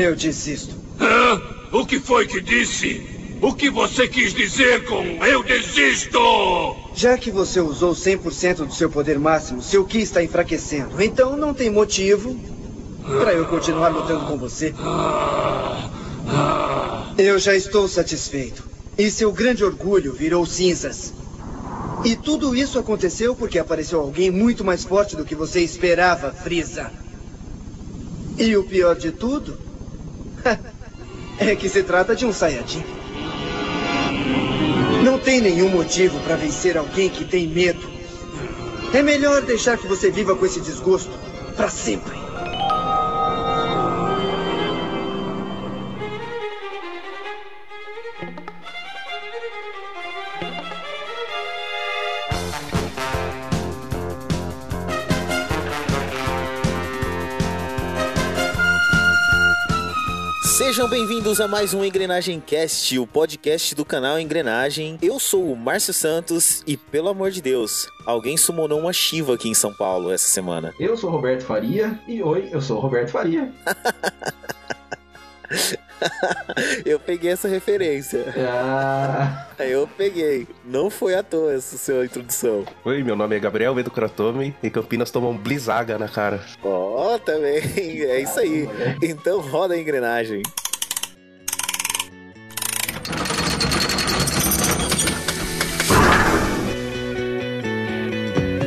Eu desisto. Hã? O que foi que disse? O que você quis dizer com eu desisto? Já que você usou 100% do seu poder máximo, seu Ki está enfraquecendo. Então não tem motivo para eu continuar lutando com você. Eu já estou satisfeito. E seu grande orgulho virou cinzas. E tudo isso aconteceu porque apareceu alguém muito mais forte do que você esperava, Frieza. E o pior de tudo é que se trata de um Saiyajin. Não tem nenhum motivo para vencer alguém que tem medo. É melhor deixar que você viva com esse desgosto para sempre. Bem-vindos a mais um Engrenagem Cast, o podcast do canal Engrenagem. Eu sou o Márcio Santos e, pelo amor de Deus, alguém summonou uma Shiva aqui em São Paulo essa semana. Eu sou o Roberto Faria e oi, eu sou o Roberto Faria. eu peguei essa referência. Ah, Eu peguei. Não foi à toa essa sua introdução. Oi, meu nome é Gabriel Vedo Kratomi e Campinas tomou um blizaga na cara. Ó, também. É isso aí. Então roda a engrenagem.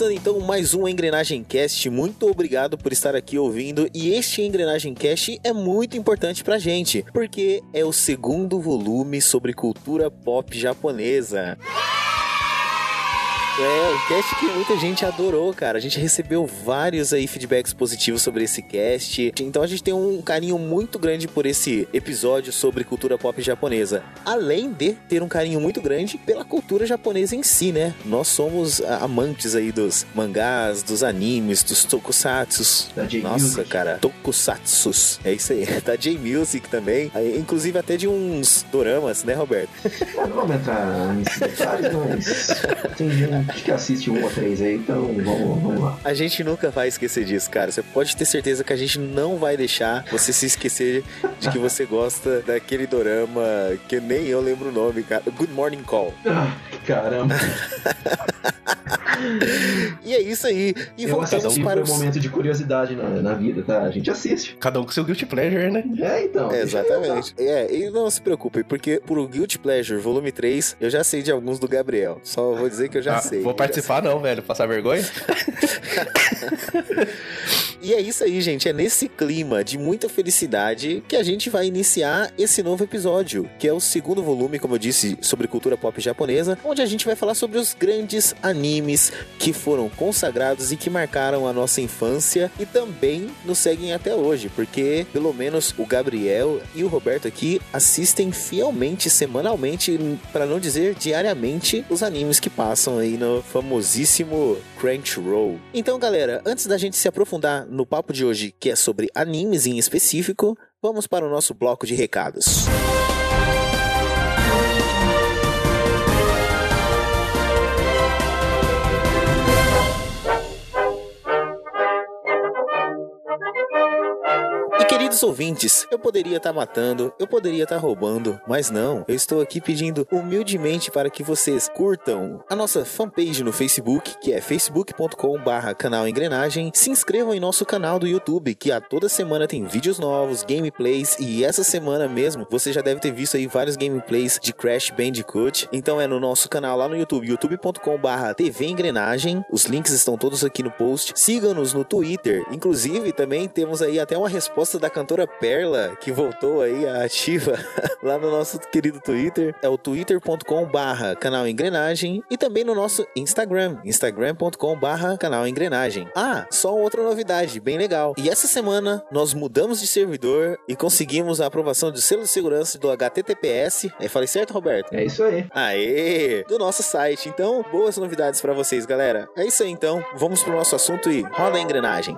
Começando então mais um Engrenagem Cast. Muito obrigado por estar aqui ouvindo. E este Engrenagem Cast é muito importante pra gente, porque é o segundo volume sobre cultura pop japonesa. É, um cast que muita gente adorou, cara. A gente recebeu vários aí feedbacks positivos sobre esse cast. Então a gente tem um carinho muito grande por esse episódio sobre cultura pop japonesa. Além de ter um carinho muito grande pela cultura japonesa em si, né? Nós somos amantes aí dos mangás, dos animes, dos tokusatsus. Da Nossa, cara, tokusatsus. É isso aí. Da J-Music também. Inclusive até de uns doramas, né, Roberto? não vamos entrar nesses detalhes, mas tem gente que assiste um ou três aí, então vamos, vamos lá. A gente nunca vai esquecer disso, cara. Você pode ter certeza que a gente não vai deixar você se esquecer de que você gosta daquele dorama que nem eu lembro o nome, cara. Good Morning Call. Ah, caramba, E é isso aí. E eu voltamos para por um os... momento de curiosidade na, na vida, tá? A gente assiste. Cada um com seu guilty pleasure, né? É, então. É, exatamente. É, e não se preocupe, porque por o Guilty Pleasure Volume 3, eu já sei de alguns do Gabriel. Só vou dizer que eu já Ah, sei. vou participar não, velho. Passar vergonha? E é isso aí, gente. É nesse clima de muita felicidade que a gente vai iniciar esse novo episódio, que é o segundo volume, como eu disse, sobre cultura pop japonesa, onde a gente vai falar sobre os grandes animes que foram consagrados e que marcaram a nossa infância e também nos seguem até hoje, porque pelo menos o Gabriel e o Roberto aqui assistem fielmente, semanalmente, para não dizer diariamente, os animes que passam aí no famosíssimo Crunchyroll. Então, galera, antes da gente se aprofundar no papo de hoje, que é sobre animes em específico, vamos para o nosso bloco de recados. E queridos ouvintes, eu poderia estar matando, eu poderia estar roubando, mas não. Eu estou aqui pedindo humildemente para que vocês curtam a nossa fanpage no Facebook, que é facebook.com/barra canal Engrenagem. Se inscrevam em nosso canal do YouTube, que a toda semana tem vídeos novos, gameplays e essa semana mesmo você já deve ter visto aí vários gameplays de Crash Bandicoot. Então é no nosso canal lá no YouTube, youtube.com/barra TV Engrenagem. Os links estão todos aqui no post. Siga-nos no Twitter. Inclusive também temos aí até uma resposta da cantora Perla, que voltou aí à ativa lá no nosso querido Twitter. É o twitter.com barra canal Engrenagem e também no nosso Instagram, instagram.com barra canal Engrenagem. Ah, só outra novidade, bem legal. E essa semana nós mudamos de servidor e conseguimos a aprovação de selo de segurança do HTTPS. Eu falei certo, Roberto? É isso aí. Aê! Do nosso site. Então, boas novidades pra vocês, galera. É isso aí, então. Vamos pro nosso assunto e roda a engrenagem.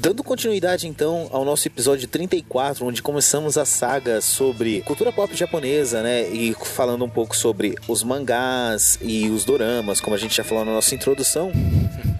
Dando continuidade então ao nosso episódio 34, onde começamos a saga sobre cultura pop japonesa, né? E falando um pouco sobre os mangás e os doramas, como a gente já falou na nossa introdução.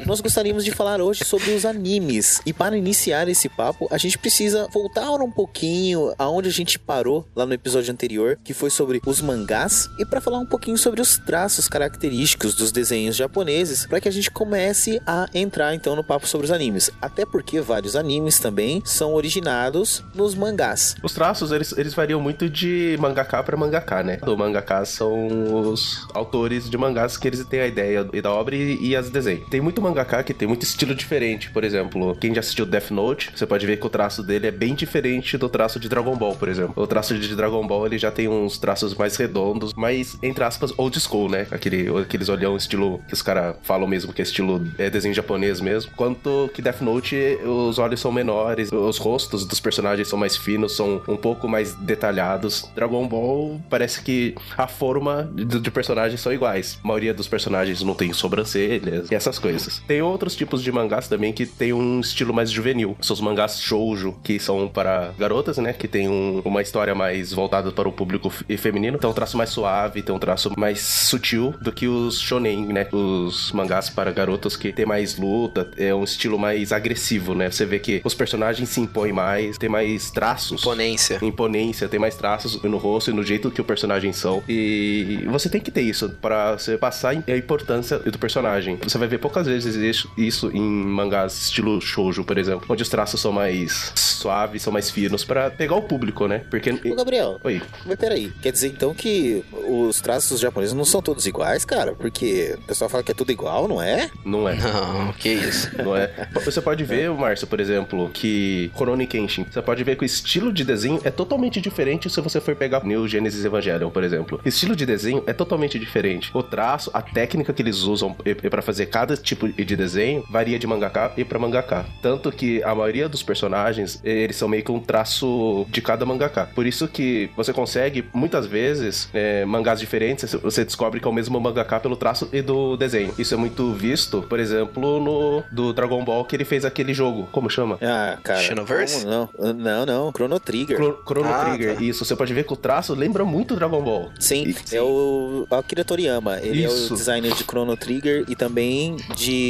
Nós gostaríamos de falar hoje sobre os animes. E para iniciar esse papo, a gente precisa voltar um pouquinho aonde a gente parou lá no episódio anterior, que foi sobre os mangás, e para falar um pouquinho sobre os traços característicos dos desenhos japoneses, para que a gente comece a entrar então no papo sobre os animes. Até porque vários animes também são originados nos mangás. Os traços, eles, eles variam muito de mangaka para mangaka, né? O mangaka são os autores de mangás que eles têm a ideia da obra e, e as desenham. Tem muito mangaka que tem muito estilo diferente. Por exemplo, quem já assistiu Death Note, você pode ver que o traço dele é bem diferente do traço de Dragon Ball, por exemplo. O traço de Dragon Ball, ele já tem uns traços mais redondos, mais, entre aspas, old school, né? Aquele, aqueles olhão estilo que os caras falam mesmo que é estilo é desenho japonês mesmo. Quanto que Death Note, os olhos são menores, os rostos dos personagens são mais finos, são um pouco mais detalhados. Dragon Ball parece que a forma de, de personagens são iguais. A maioria dos personagens não tem sobrancelhas e essas coisas. Tem outros tipos de mangás também que tem um estilo mais juvenil. São os mangás shoujo, que são para garotas, né? Que tem um, uma história mais voltada para o público feminino. Tem um traço mais suave, tem um traço mais sutil do que os shonen, né? Os mangás para garotas que tem mais luta, é um estilo mais agressivo, né? Você vê que os personagens se impõem mais, tem mais traços. Imponência. Imponência, tem mais traços no rosto e no jeito que o personagem são. E você tem que ter isso para você passar a importância do personagem. Você vai ver poucas vezes isso- isso em mangás estilo shoujo, por exemplo, onde os traços são mais suaves, são mais finos para pegar o público, né? Porque Ô, Gabriel, Oi. mas peraí, quer dizer então que os traços japoneses não são todos iguais, cara? Porque o pessoal fala que é tudo igual, não é? não é. Não, que isso. Não é? Você pode ver, Márcio, por exemplo, que Rurouni Kenshin, você pode ver que o estilo de desenho é totalmente diferente se você for pegar New Genesis Evangelion, por exemplo. O estilo de desenho é totalmente diferente. O traço, a técnica que eles usam para fazer cada tipo de desenho varia de mangaka e para mangaka. Tanto que a maioria dos personagens, eles são meio que um traço de cada mangaka. Por isso que você consegue, muitas vezes, é, mangás diferentes, você descobre que é o mesmo mangaka pelo traço e do desenho. Isso é muito visto, por exemplo, no do Dragon Ball que ele fez aquele jogo. Como chama? Ah, cara. Xenoverse? Não, não, não. Chrono Trigger. Chro- Chrono Ah, Trigger. tá. Isso, você pode ver que o traço lembra muito Dragon Ball. Sim, E- é o Akira Toriyama. Ele é Isso. o designer de Chrono Trigger e também de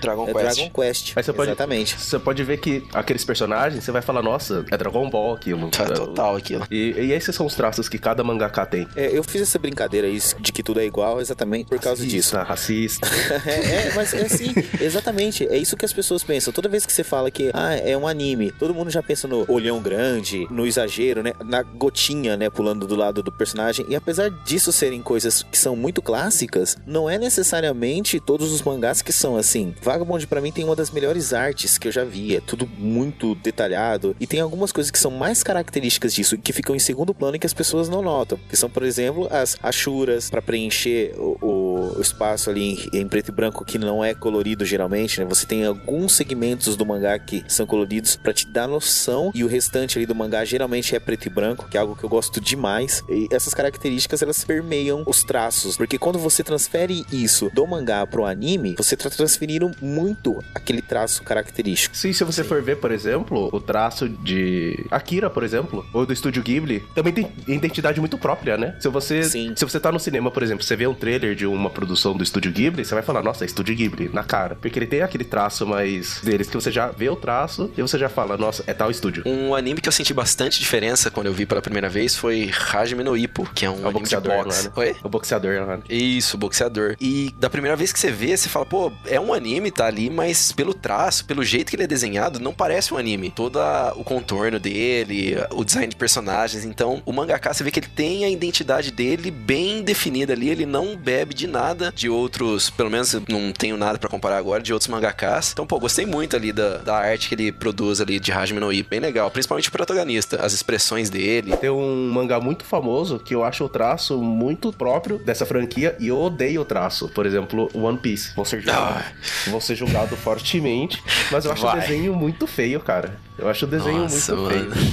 Dragon é, Quest. Dragon Quest. Aí você pode- Exatamente. Você pode ver que aqueles personagens, você vai falar, nossa, é Dragon Ball aquilo. Tá total aquilo. E, e esses são os traços que cada mangaka tem. É, eu fiz essa brincadeira aí de que tudo é igual exatamente por causa disso. Racista. é, é, mas é assim, exatamente. É isso que as pessoas pensam. Toda vez que você fala que ah, é um anime, todo mundo já pensa no olhão grande, no exagero, né? Na gotinha, né? Pulando do lado do personagem. E apesar disso serem coisas que são muito clássicas, não é necessariamente todos os mangás que são assim. Vagabond pra mim tem uma das melhores artes que eu já vi. É tudo muito detalhado. E tem algumas coisas que são mais características disso, que ficam em segundo plano e que as pessoas não notam. Que são, por exemplo, as achuras para preencher o, o- o espaço ali em, em preto e branco que não é colorido geralmente, né? Você tem alguns segmentos do mangá que são coloridos para te dar noção e o restante ali do mangá geralmente é preto e branco, que é algo que eu gosto demais. E essas características elas permeiam os traços, porque quando você transfere isso do mangá pro anime, você tá transferindo muito aquele traço característico. Sim, se você for ver, por exemplo, o traço de Akira, por exemplo, ou do estúdio Ghibli, também tem identidade muito própria, né? Se você Sim. se você tá no cinema, por exemplo, você vê um trailer de uma produção do Estúdio Ghibli, você vai falar, nossa, é Estúdio Ghibli, na cara. Porque ele tem aquele traço mais deles que você já vê o traço e você já fala, nossa, é tal estúdio. Um anime que eu senti bastante diferença quando eu vi pela primeira vez foi Hajime no Ippo, que é um É o anime de boxeador, boxe. né? Oi? O boxeador, né? Isso, boxeador. E da primeira vez que você vê, você fala, pô, é um anime, tá ali, mas pelo traço, pelo jeito que ele é desenhado, não parece um anime. Todo o contorno dele, o design de personagens. Então, o mangaka, você vê que ele tem a identidade dele bem definida ali. Ele não bebe de nada de outros, pelo menos não tenho nada pra comparar agora, de outros mangakas. Então, pô, gostei muito ali da, da arte que ele produz ali de Hajime no Ippo. Bem legal. Principalmente o protagonista, as expressões dele. Tem um mangá muito famoso que eu acho o traço muito próprio dessa franquia e eu odeio o traço. Por exemplo, One Piece. Vou ser vou ser julgado fortemente, mas eu acho Vai. o desenho muito feio, cara. Eu acho o desenho Nossa, muito mano. feio.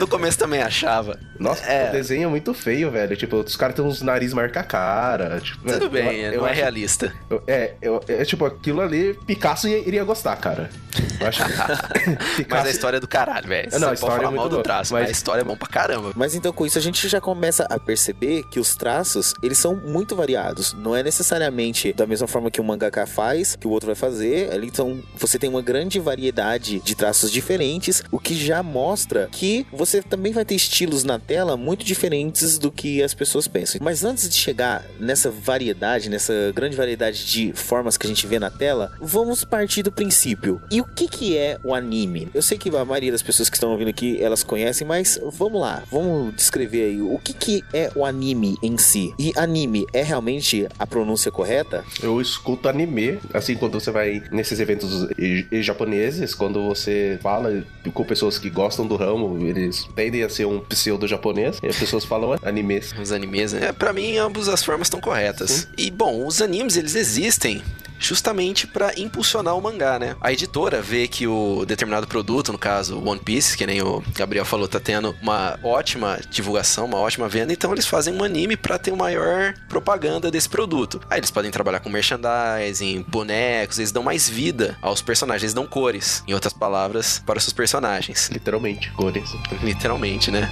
No começo também achava. Nossa, É. o desenho é muito feio, velho. Tipo, os caras têm uns nariz marca cara. Tipo, Tudo eu- bem, eu não é acho- realista. eu- É, eu- é tipo, aquilo ali, Picasso ia- iria gostar, cara. Eu acho que Mas a história é do caralho, velho. Não, a pode história é falar muito mal do traço, mas- mas a história é bom pra caramba. Mas então com isso a gente já começa a perceber que os traços, eles são muito variados. Não é necessariamente da mesma forma que o mangaka faz, que o outro vai fazer. Ali, Então você tem uma grande variedade de traços diferentes, o que já mostra que você também vai ter estilos na tela muito diferentes do que as pessoas pensam. Mas antes de chegar nessa variedade, nessa grande variedade de formas que a gente vê na tela, vamos partir do princípio. E o que que é o anime? Eu sei que a maioria das pessoas que estão ouvindo aqui, elas conhecem, mas vamos lá, vamos descrever aí o que que é o anime em si. E anime é realmente a pronúncia correta? Eu escuto anime, assim, quando você vai nesses eventos japoneses, quando você fala com pessoas que gostam do ramo, eles tendem a ser um pseudo japonês, e as pessoas falam animes. Os animes, né? Pra mim, ambas as formas estão corretas. E, bom, os animes, eles existem justamente pra impulsionar o mangá, né? A editora vê que o determinado produto, no caso One Piece, que nem o Gabriel falou, tá tendo uma ótima divulgação, uma ótima venda, então eles fazem um anime pra ter uma maior propaganda desse produto. Aí eles podem trabalhar com merchandising, bonecos, eles dão mais vida aos personagens, eles dão cores, em outras palavras, para os seus personagens. Literalmente, cores. Literalmente, né?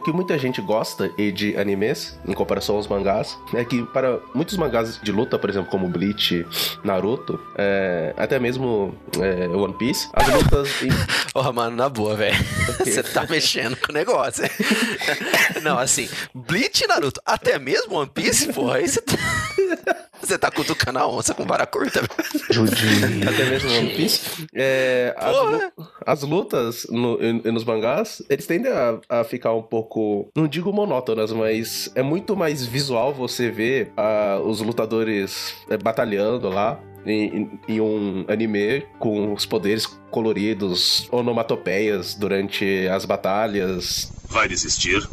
O que muita gente gosta e de animes, em comparação aos mangás, é que para muitos mangás de luta, por exemplo, como Bleach, Naruto, é, até mesmo é, One Piece, as lutas em- Porra, mano, na boa, velho. Você tá mexendo com o negócio. Não, assim, Bleach e Naruto, até mesmo One Piece, porra, aí você tá... Você tá cutucando a onça com vara curta, velho. até mesmo One Piece, é, as, lu- as lutas no- e- e nos mangás, eles tendem a, a ficar um pouco, não digo monótonas, mas é muito mais visual você ver ah, os lutadores é, batalhando lá. Em, em- em um anime com os poderes coloridos, onomatopeias durante as batalhas. Vai desistir?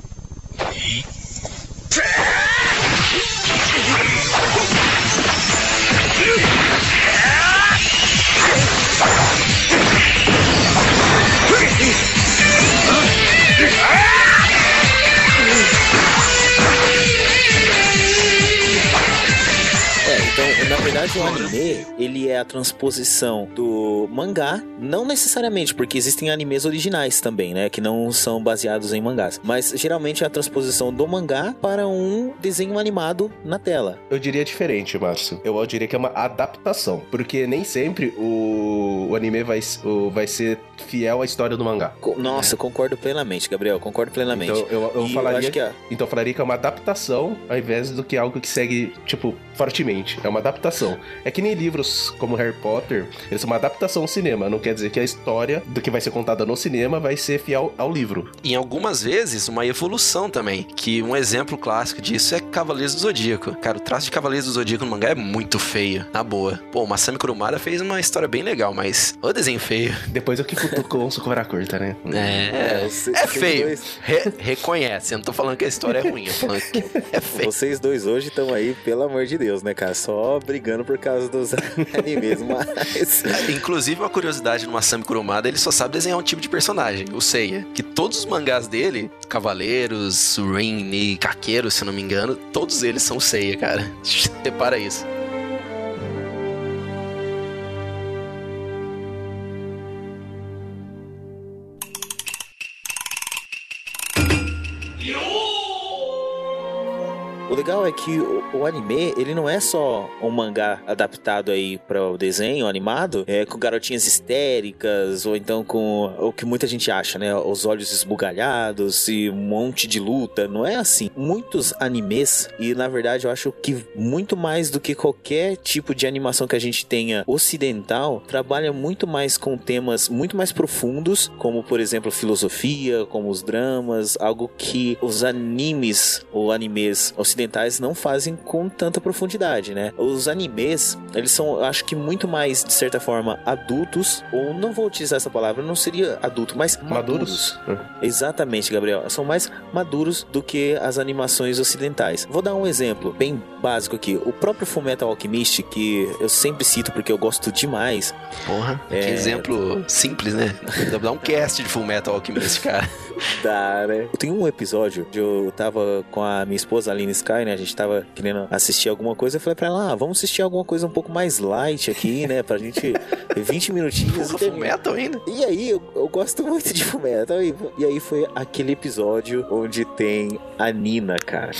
É, então, na verdade, o anime, ele é a transposição do mangá, não necessariamente, porque existem animes originais também, né, que não são baseados em mangás, mas geralmente é a transposição do mangá para um desenho animado na tela. Eu diria diferente, Márcio. Eu diria que é uma adaptação. Porque nem sempre o, o anime vai, o- vai ser fiel à história do mangá. Nossa, concordo plenamente, Gabriel, concordo plenamente. Então eu, eu falaria. acho que é- Então eu falaria que é uma adaptação ao invés do que algo que segue, tipo, fortemente. É uma adaptação. Japão. É que nem livros como Harry Potter, eles são uma adaptação ao cinema. Não quer dizer que a história do que vai ser contada no cinema vai ser fiel ao livro. E em algumas vezes, uma evolução também. Que um exemplo clássico disso é Cavaleiros do Zodíaco. Cara, o traço de Cavaleiros do Zodíaco no mangá é muito feio, na boa. Pô, o Masami Kurumada fez uma história bem legal, mas o desenho feio. Depois eu que cutuco o Sukura curta, né? É, é, é feio. Re- reconhece. Eu não tô falando que a história é ruim, eu tô falando que é feio. Vocês dois hoje estão aí, pelo amor de Deus, né, cara? Só brigando por causa dos animes, mas. Inclusive, uma curiosidade no Masami Kurumada, ele só sabe desenhar um tipo de personagem, o Seiya. Que todos os mangás dele, Cavaleiros, Rin e Kakeiro, se não me engano, todos eles são Seiya, cara. Repara isso. Legal é que o, o anime, ele não é só um mangá adaptado aí para o desenho animado, é, com garotinhas histéricas, ou então com o que muita gente acha, né? Os olhos esbugalhados e um monte de luta. Não é assim. Muitos animes, e na verdade eu acho que muito mais do que qualquer tipo de animação que a gente tenha ocidental, trabalha muito mais com temas muito mais profundos, como por exemplo filosofia, como os dramas, algo que os animes ou animes ocidentais não fazem com tanta profundidade, né? Os animes, eles são, acho que muito mais de certa forma adultos, ou não vou utilizar essa palavra, não seria adulto, mas maduros. Maduros? Exatamente, Gabriel. São mais maduros do que as animações ocidentais. Vou dar um exemplo bem básico aqui. O próprio Fullmetal Alchemist, que eu sempre cito porque eu gosto demais. Porra, que É. exemplo simples, né? Dá um cast de Full Metal Alchemist, cara. Da, né? Tem um episódio onde eu tava com a minha esposa, Aline Sky, né? A gente tava querendo assistir alguma coisa. Eu falei pra ela, ah, vamos assistir alguma coisa um pouco mais light aqui, né? Pra gente 20 minutinhos e Porra, Full. Metal ainda? E aí, eu, eu gosto muito de Fullmetal. E, e aí foi aquele episódio onde tem a Nina, cara.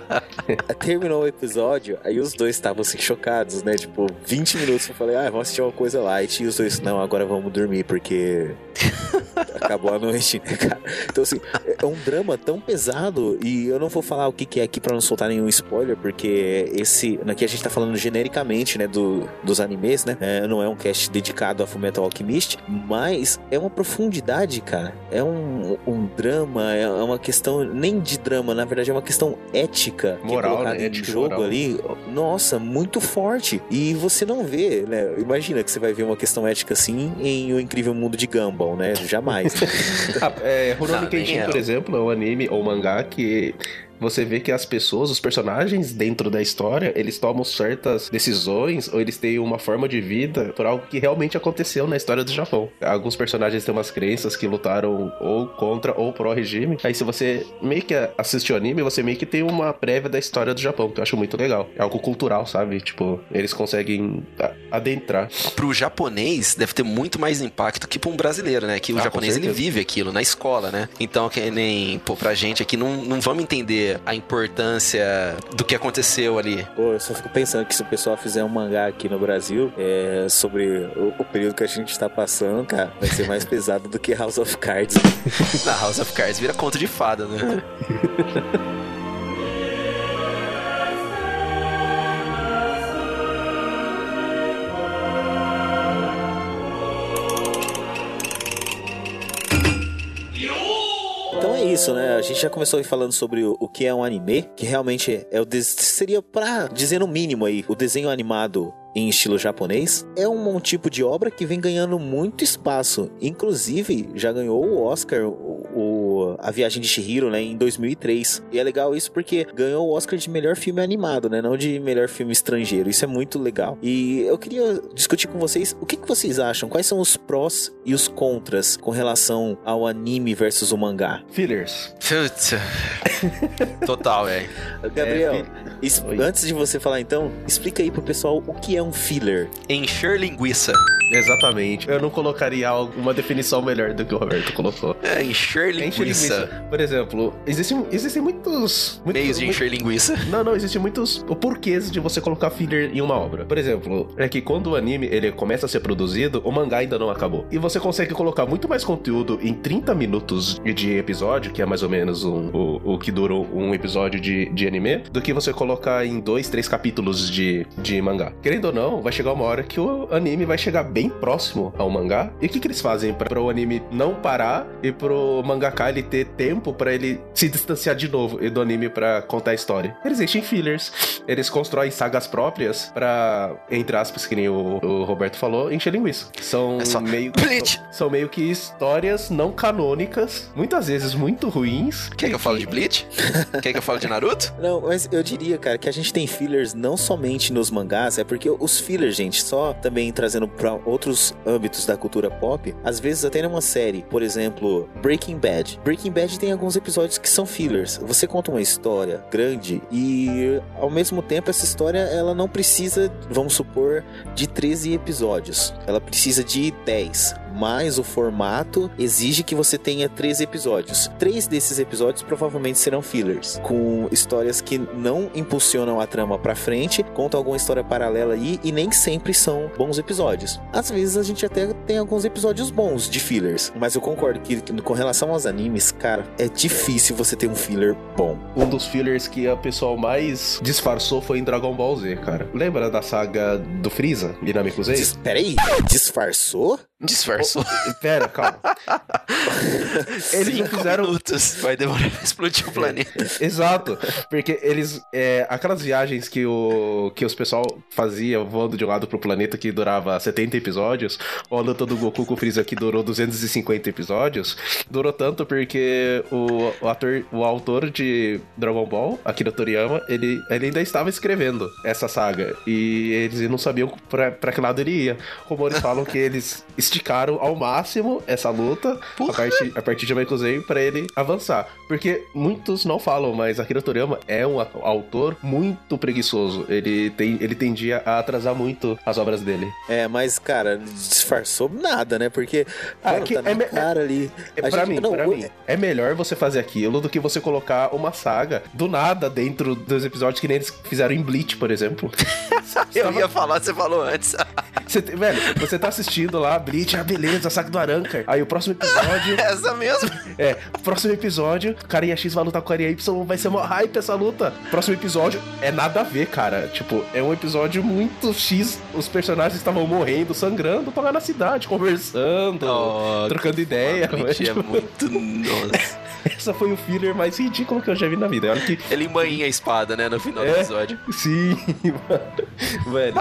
Terminou o episódio, aí os dois estavam assim chocados, né? Tipo, 20 minutos eu falei, ah, vamos assistir uma coisa light. E os dois, não, agora vamos dormir, porque acabou a noite, né, cara? Então, assim, é um drama tão pesado. E eu não vou falar o que, que é aqui pra não soltar nenhum spoiler, porque esse. Aqui a gente tá falando genericamente, né, do, dos animes, né? É, não é um cast dedicado a Fullmetal Alchemist, mas é uma profundidade, cara. É um, um drama, é uma questão nem de drama, na verdade é uma questão ética que é Moral, colocada né? Ética jogo moral. ali. Nossa, muito forte. E você não vê, né? Imagina que você vai ver uma questão ética assim em O Incrível Mundo de Gumball, né? Jamais. né? Ah, é, Rurouni Kenshin, é. por exemplo, é um anime ou mangá que você vê que as pessoas, os personagens dentro da história, eles tomam certas decisões ou eles têm uma forma de vida por algo que realmente aconteceu na história do Japão. Alguns personagens têm umas crenças que lutaram ou contra ou pró regime. Aí se você meio que assiste o anime, você meio que tem uma prévia da história do Japão, que eu acho muito legal. É algo cultural, sabe? Tipo, eles conseguem adentrar. Pro japonês, deve ter muito mais impacto que pra um brasileiro, né? Que o Ah, japonês, ele vive aquilo na escola, né? Então, que nem, pô, pra gente aqui, não, não vamos entender a importância do que aconteceu ali. Pô, eu só fico pensando que se o pessoal fizer um mangá aqui no Brasil é, sobre o, o período que a gente tá passando, cara, vai ser mais pesado do que House of Cards. Na House of Cards vira conto de fada, né? isso, né? A gente já começou falando sobre o, o que é um anime, que realmente é o seria pra dizer no mínimo aí, o desenho animado em estilo japonês. É um, um tipo de obra que vem ganhando muito espaço. Inclusive, já ganhou o Oscar, o, o- A Viagem de Shihiro, né, em 2003. E é legal isso porque ganhou o Oscar de melhor filme animado, né, não de melhor filme estrangeiro. Isso é muito legal. E eu queria discutir com vocês o que, que vocês acham, quais são os prós e os contras com relação ao anime versus o mangá. Fillers. Putz. Total, velho. Gabriel, É, Oi. antes de você falar então, explica aí pro pessoal o que é um filler. Encher linguiça. Exatamente. Eu não colocaria uma definição melhor do que o Roberto colocou. É, encher Enche linguiça. Linguiça. Por exemplo, existem, existem muitos, muitos Meios de encher linguiça. Não, não, existem muitos porquês de você colocar filler em uma obra. Por exemplo, é que quando o anime ele começa a ser produzido, o mangá ainda não acabou. E você consegue colocar muito mais conteúdo em 30 minutos de episódio, que é mais ou menos um- o, o que dura um episódio de, de anime, do que você colocar em dois, três capítulos de, de mangá. Querendo ou não, vai chegar uma hora que o anime vai chegar bem próximo ao mangá. E o que, que eles fazem para o anime não parar e pro mangaka ele ter tempo pra ele se distanciar de novo do anime pra contar a história? Eles enchem fillers. Eles constroem sagas próprias pra, entre aspas, que nem o, o Roberto falou, encher linguiça. São É só meio Bleach. são, são meio que histórias não canônicas, muitas vezes muito ruins. Quer que eu fale de Bleach? Quer que eu fale de Naruto? Não, mas eu diria, cara, que a gente tem fillers não somente nos mangás, é porque os fillers, gente, só também trazendo pra outros âmbitos da cultura pop, às vezes até numa série, por exemplo, Breaking Bad. Breaking Bad tem alguns episódios que são fillers. Você conta uma história grande e ao mesmo tempo essa história ela não precisa, vamos supor, de 13 episódios. Ela precisa de 10. Mas o formato exige que você tenha 13 episódios. Três desses episódios provavelmente serão fillers, com histórias que não impulsionam a trama pra frente, contam alguma história paralela aí e nem sempre são bons episódios. Às vezes a gente até tem alguns episódios bons de fillers, mas eu concordo que com relação aos animes, cara, é difícil você ter um filler bom. Um dos fillers que a pessoa mais disfarçou foi em Dragon Ball Z, cara. Lembra da saga do Freeza, Dinamico Z? Dis Peraí, disfarçou? Disfarçou. Pera, calma. Eles não Cinco fizeram. minutos. Vai demorar pra explodir o planeta. Exato, porque eles. é, aquelas viagens que, o, que os pessoal fazia voando de um lado pro planeta que durava 70 episódios, ou a luta do Goku com o Freeza que durou 250 episódios, durou tanto porque o, o ator, o autor de Dragon Ball, Akira Toriyama, ele, ele ainda estava escrevendo essa saga e eles não sabiam pra, pra que lado ele ia. Rumores falam que eles esticaram ao máximo essa luta a partir, a partir de Michael Zay pra ele avançar. Porque muitos não falam, mas Akira Toriyama é um autor muito preguiçoso. Ele, tem, ele tendia a atrasar muito as obras dele. É, mas, cara, disfarçou nada, né? Porque, Ah, mano, que tá é me- cara ali. É, pra gente- mim, não, pra mim, é melhor você fazer aquilo do que você colocar uma saga do nada dentro dos episódios que nem eles fizeram em Bleach, por exemplo. Eu ia falar, você falou antes. Você, velho, você tá assistindo lá, Bleach, ah, beleza, saga do Arancar. Aí o próximo episódio. Essa mesmo. É, próximo episódio, Carinha X vai lutar com a Carinha Y, vai ser uma hype essa luta. Próximo episódio é nada a ver, cara. Tipo, é um episódio muito X. Os personagens estavam morrendo, sangrando, tão lá na cidade, conversando, Oh, trocando ideia. Bleach é Tipo, muito. Nossa. Essa foi o filler mais ridículo que eu já vi na vida. Olha que. Ele embainha a espada, né, no final do É. episódio. Sim, mano. Velho.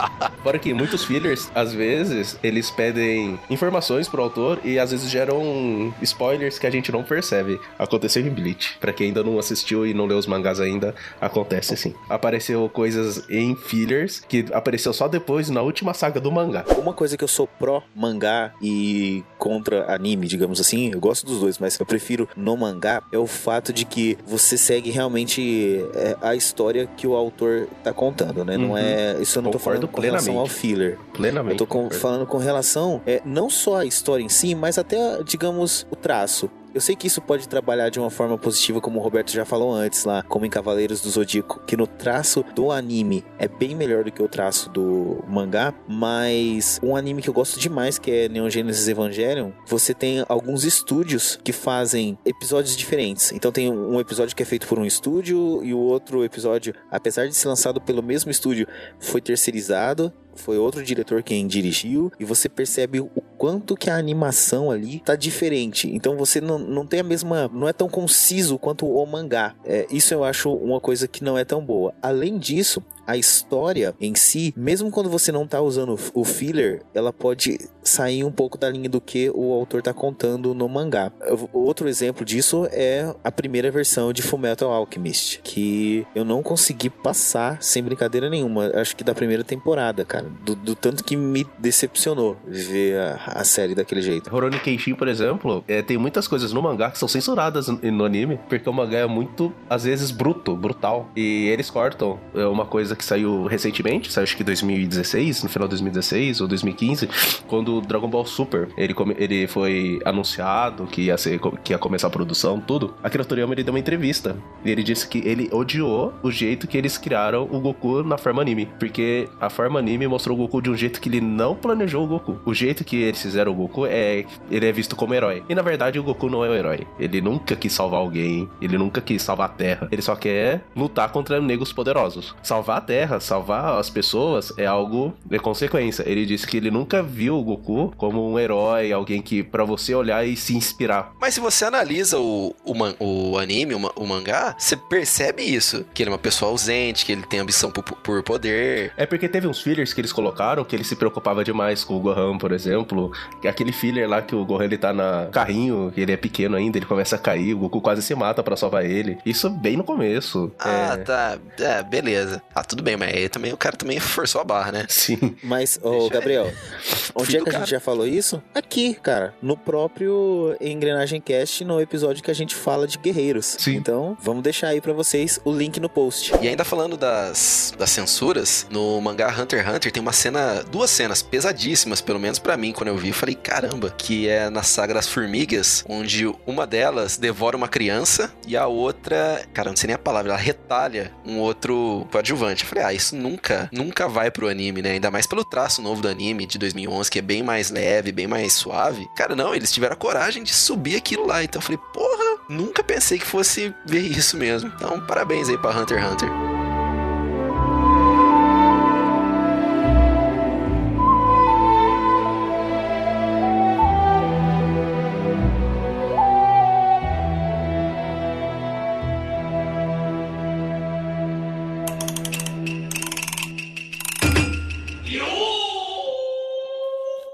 Fora que muitos fillers, às vezes, eles pedem informações pro autor e às vezes geram spoilers que a gente não percebe. Aconteceu em Bleach. Pra quem ainda não assistiu e não leu os mangás ainda, acontece sim. Apareceu coisas em fillers que apareceu só depois na última saga do mangá. Uma coisa que eu sou pró mangá e contra anime, digamos assim, eu gosto dos dois, mas eu prefiro no mangá, é o fato de que você segue realmente é, a história que o autor tá contando, né? Não Uhum. é. Isso eu não tô Concordo falando com relação ao plenamente. filler. Plenamente. Eu tô com- falando com relação, é, não só a história em si, mas até, digamos, o traço. Eu sei que isso pode trabalhar de uma forma positiva, como o Roberto já falou antes lá, como em Cavaleiros do Zodíaco, que no traço do anime é bem melhor do que o traço do mangá, mas um anime que eu gosto demais, que é Neon Genesis Evangelion, você tem alguns estúdios que fazem episódios diferentes. Então tem um episódio que é feito por um estúdio e o outro episódio, apesar de ser lançado pelo mesmo estúdio, foi terceirizado foi outro diretor quem dirigiu e você percebe o quanto que a animação ali tá diferente. Então você não, não tem a mesma, não é tão conciso quanto o mangá. É, isso eu acho uma coisa que não é tão boa. Além disso, a história em si, mesmo quando você não tá usando o filler, ela pode sair um pouco da linha do que o autor tá contando no mangá. Outro exemplo disso é a primeira versão de Fullmetal Alchemist, que eu não consegui passar sem brincadeira nenhuma. Acho que da primeira temporada, cara, do, do tanto que me decepcionou ver a, a série daquele jeito. Rurouni Kenshin, por exemplo, é, tem muitas coisas no mangá que são censuradas no, no anime, porque o mangá é muito, às vezes, bruto, brutal. E eles cortam. É uma coisa que saiu recentemente, saiu acho que 2016, no final de 2016 ou 2015, quando o Dragon Ball Super, ele, ele foi anunciado que ia, ser, que ia começar a produção, tudo. Akira Toriyama, ele deu uma entrevista. E ele disse que ele odiou o jeito que eles criaram o Goku na forma anime. Porque a forma anime mostrou o Goku de um jeito que ele não planejou o Goku. O jeito que eles fizeram o Goku é. Ele é visto como herói. E na verdade o Goku não é um herói. Ele nunca quis salvar alguém. Ele nunca quis salvar a Terra. Ele só quer lutar contra negros poderosos. Salvar a Terra, salvar as pessoas é algo de consequência. Ele disse que ele nunca viu o Goku como um herói, alguém que para você olhar e se inspirar. Mas se você analisa o, o, man- o anime, o, o mangá, você percebe isso. Que ele é uma pessoa ausente, que ele tem ambição por, por poder. É porque teve uns fillers que eles colocaram que ele se preocupava demais com o Gohan, por exemplo. É Aquele filler lá que o Gohan ele tá na carrinho, ele é pequeno ainda, ele começa a cair, o Goku quase se mata pra salvar ele. Isso bem no começo. Ah, É, tá. É, beleza. Ah, tudo bem, mas aí também o cara também forçou a barra, né? Sim. Mas, ô Deixa Gabriel, onde é que a cara. gente já falou isso? Aqui, cara, no próprio Engrenagem Cast, no episódio que a gente fala de guerreiros. Sim. Então, vamos deixar aí pra vocês o link no post. E ainda falando das, das censuras, no mangá Hunter x Hunter tem uma cena, duas cenas pesadíssimas, pelo menos pra mim, quando eu vi, eu falei, caramba, que é na saga das formigas, onde uma delas devora uma criança e a outra, cara, não sei nem a palavra, ela retalha um outro coadjuvante. Eu falei, ah, isso nunca, nunca vai pro anime, né? Ainda mais pelo traço novo do anime de 2011, que é bem mais leve, bem mais suave. Cara, não, eles tiveram a coragem de subir aquilo lá. Então eu falei, porra, nunca pensei que fosse ver isso mesmo. Então, parabéns aí pra Hunter x Hunter.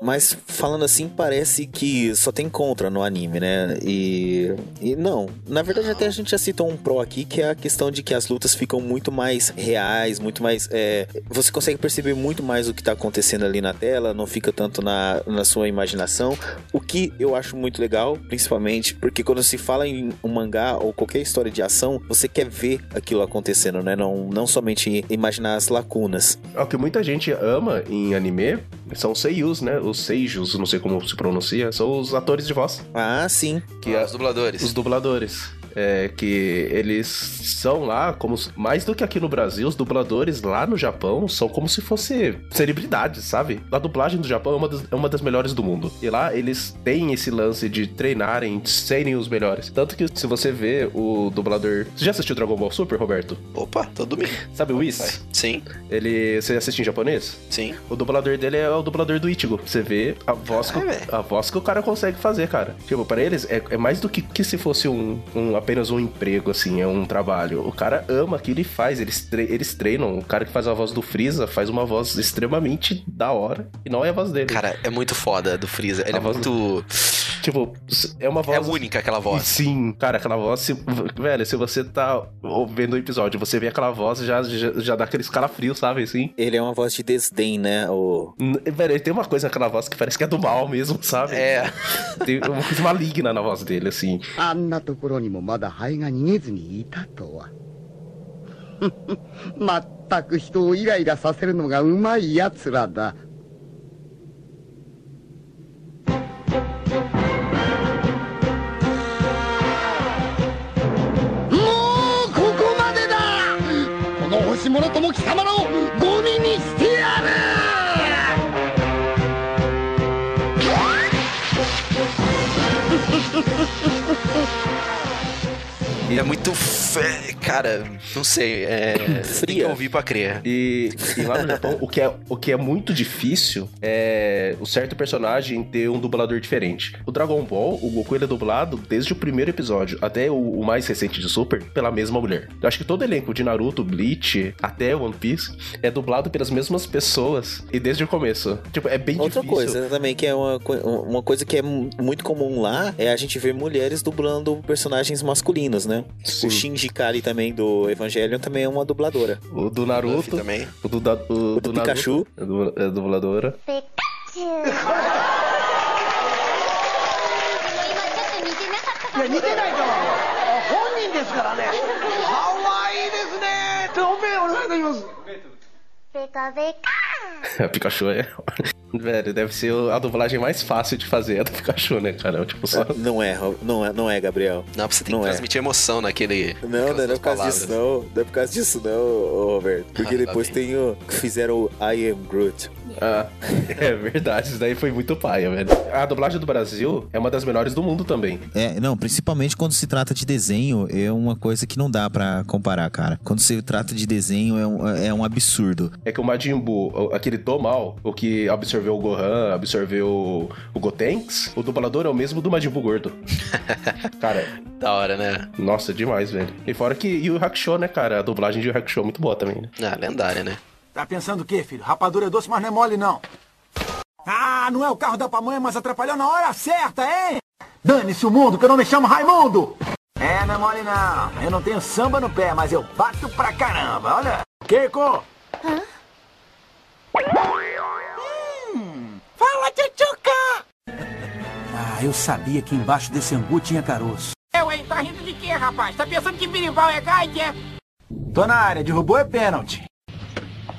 Mas falando assim, parece que só tem contra no anime, né? E, e não. Na verdade, até a gente já citou um pró aqui, que é a questão de que as lutas ficam muito mais reais, muito mais. é, você consegue perceber muito mais o que tá acontecendo ali na tela, não fica tanto na, na sua imaginação. O que eu acho muito legal, principalmente, porque quando se fala em um mangá ou qualquer história de ação, você quer ver aquilo acontecendo, né? Não, não somente imaginar as lacunas. O que muita gente ama em anime são os seiyus, né? Os seijus, não sei como se pronuncia, são os atores de voz. Ah, sim. Que Ah, é- os dubladores. Os dubladores. É, que eles são lá como mais do que aqui no Brasil, os dubladores lá no Japão são como se fosse celebridades, sabe? A dublagem do Japão é uma das, é uma das melhores do mundo. E lá eles têm esse lance de treinarem, de serem os melhores. Tanto que se você vê o dublador. Você já assistiu Dragon Ball Super, Roberto? Opa, todo domingo. Sabe o. Whis? Sim, Ele. Você assiste em japonês? sim. O dublador dele é o dublador do Ichigo. Você vê a voz, que, o- Caralho, velho. a voz que o cara consegue fazer, cara. Tipo, pra eles é, é mais do que, que se fosse um, um- apenas um emprego, assim, é um trabalho. O cara ama que ele faz, eles, tre eles treinam. O cara que faz a voz do Freeza faz uma voz extremamente da hora e não é a voz dele. Cara, é muito foda do Freeza. Ele a é muito. Do... Tipo, é uma é voz. É única aquela voz. Sim, cara, aquela voz. Se... Velho, se você tá vendo o episódio, você vê aquela voz, já, já, já dá aquele escalafrio, sabe? Assim. Ele é uma voz de desdém, né? O... Velho, ele tem uma coisa naquela voz que parece que é do mal mesmo, sabe? É. Tem uma coisa maligna na voz dele, assim. Ah, まだハエが逃げずにいたとは。まったく人をイライラさせるのがうまい奴らだ。もうここまでだこの星物とも貴様ら é muito. Fe... Cara, não sei. É. Tem que ouvir pra crer. E, e lá no Japão, o que, é, o que é muito difícil é o certo personagem ter um dublador diferente. O Dragon Ball, o Goku ele é dublado desde o primeiro episódio até o, o mais recente de Super pela mesma mulher. Eu acho que todo elenco de Naruto, Bleach, até One Piece é dublado pelas mesmas pessoas e desde o começo. Tipo, é bem Outra difícil. coisa também que é uma, uma coisa que é mu- muito comum lá é a gente ver mulheres dublando personagens masculinos, né? Sim. O Shinji Kari também também do Evangelion também é uma dubladora. O do Naruto. Também. O do, da, o, o do, do, Pikachu. É, é dubladora. Pikachu. Pikachu! A Pikachu é. Velho, deve ser a dublagem mais fácil de fazer a do Pikachu, né, cara? Tipo, só. Não é, não é, não é, Gabriel. Não, você tem Não que é. transmitir emoção naquele. Não, não, é duas por causa disso, não. Não é por causa disso, não, Roberto. Porque Ah, tá depois tem o. Fizeram o I am Groot. Ah, é verdade, isso daí foi muito paia, velho. A dublagem do Brasil é uma das melhores do mundo também. É, não, principalmente quando se trata de desenho, é uma coisa que não dá pra comparar, cara. Quando se trata de desenho, é um, é um absurdo. É que o Majin Buu, o- aquele do mal, o que absorveu o Gohan, absorveu o Gotenks, o dublador é o mesmo do Majin Buu gordo. cara, Da hora, né? nossa, demais, velho. E fora que Yu Yu Hakusho, né, cara? A dublagem de Hakusho é muito boa também, né? Ah, lendária, né? Tá pensando o quê, filho? Rapadura é doce, mas não é mole, não. Ah, não é o carro da pamonha, mas atrapalhou na hora certa, hein? Dane-se o mundo, que eu não me chamo Raimundo! É, não é mole, não. Eu não tenho samba no pé, mas eu bato pra caramba, olha. Keiko! Hum, fala, tchutchuca! Ah, eu sabia que embaixo desse angu tinha caroço. Eu, hein? Tá rindo de quê, rapaz? Tá pensando que birimbau é gaite, é? Tô na área, derrubou é pênalti.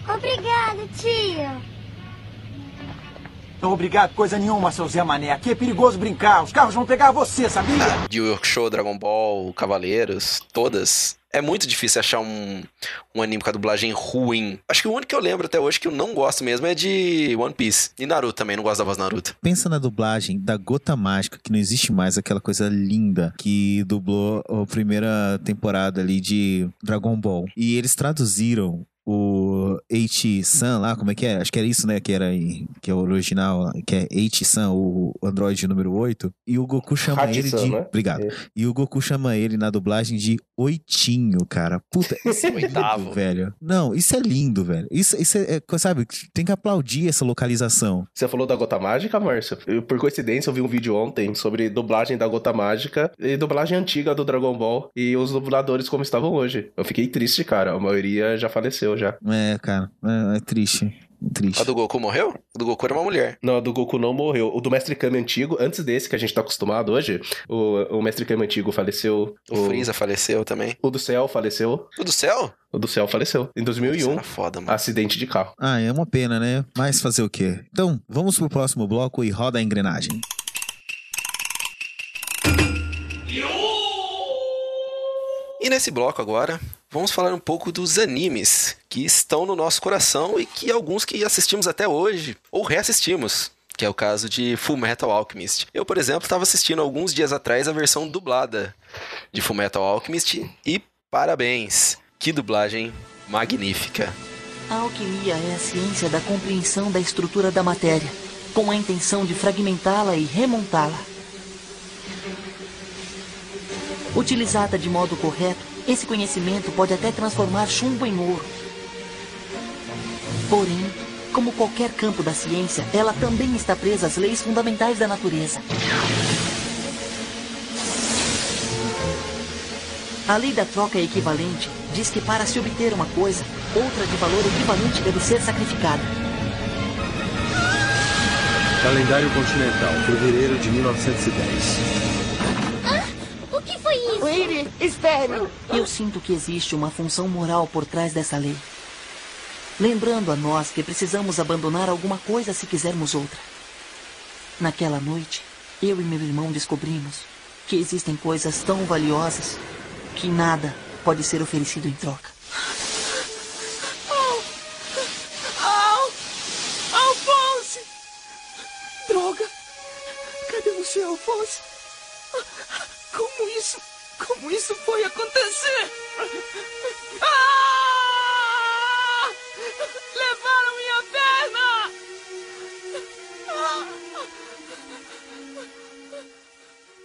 Obrigado, tio. Obrigado, coisa nenhuma, seu Zé Mané. Aqui é perigoso brincar. Os carros vão pegar você, sabia? De Show, Dragon Ball, Cavaleiros, todas. É muito difícil achar um, um anime com a dublagem ruim. Acho que o único que eu lembro até hoje que eu não gosto mesmo é de One Piece. E Naruto também, não gosto da voz Naruto. Pensa na dublagem da Gota Mágica, que não existe mais aquela coisa linda que dublou a primeira temporada ali de Dragon Ball. E eles traduziram o H-San lá, como é que é? Acho que era isso, né? Que era em- que é o original, que é H-San, o Android número 8. E o Goku chama ele de. né? Obrigado. É. E o Goku chama ele na dublagem de Oitinho, cara. Puta, isso é lindo, velho. Não, isso é lindo, velho. Isso, isso é, é, sabe, tem que aplaudir essa localização. Você falou da Gota Mágica, Márcio? Eu, por coincidência, eu vi um vídeo ontem sobre dublagem da Gota Mágica e dublagem antiga do Dragon Ball e os dubladores como estavam hoje. Eu fiquei triste, cara. A maioria já faleceu já. É, cara, é, é triste. Triste. A do Goku morreu? A do Goku era uma mulher. Não, a do Goku não morreu. O do Mestre Kami antigo, antes desse que a gente tá acostumado hoje, o, o Mestre Kami antigo faleceu. O Freeza faleceu também. O do Céu faleceu. O do céu? O do Céu faleceu. Em 2001. Era foda, mano. Acidente de carro. Ah, é uma pena, né? Mas fazer o quê? Então, vamos pro próximo bloco e roda a engrenagem. E nesse bloco agora, vamos falar um pouco dos animes que estão no nosso coração e que alguns que assistimos até hoje ou reassistimos. Que é o caso de Full Metal Alchemist. Eu, por exemplo, estava assistindo alguns dias atrás a versão dublada de Full Metal Alchemist e parabéns! Que dublagem magnífica! A alquimia é a ciência da compreensão da estrutura da matéria, com a intenção de fragmentá-la e remontá-la. Utilizada de modo correto, esse conhecimento pode até transformar chumbo em ouro. Porém, como qualquer campo da ciência, ela também está presa às leis fundamentais da natureza. A lei da troca equivalente diz que para se obter uma coisa, outra de valor equivalente deve ser sacrificada. Calendário Continental, fevereiro de 1910. O que foi isso? Willy, espere! Eu sinto que existe uma função moral por trás dessa lei. Lembrando a nós que precisamos abandonar alguma coisa se quisermos outra. Naquela noite, eu e meu irmão descobrimos que existem coisas tão valiosas que nada pode ser oferecido em troca. Au! Au! Alfonso! Droga! Cadê você, Alfonso? Como isso? Como isso foi acontecer? Ah! Levaram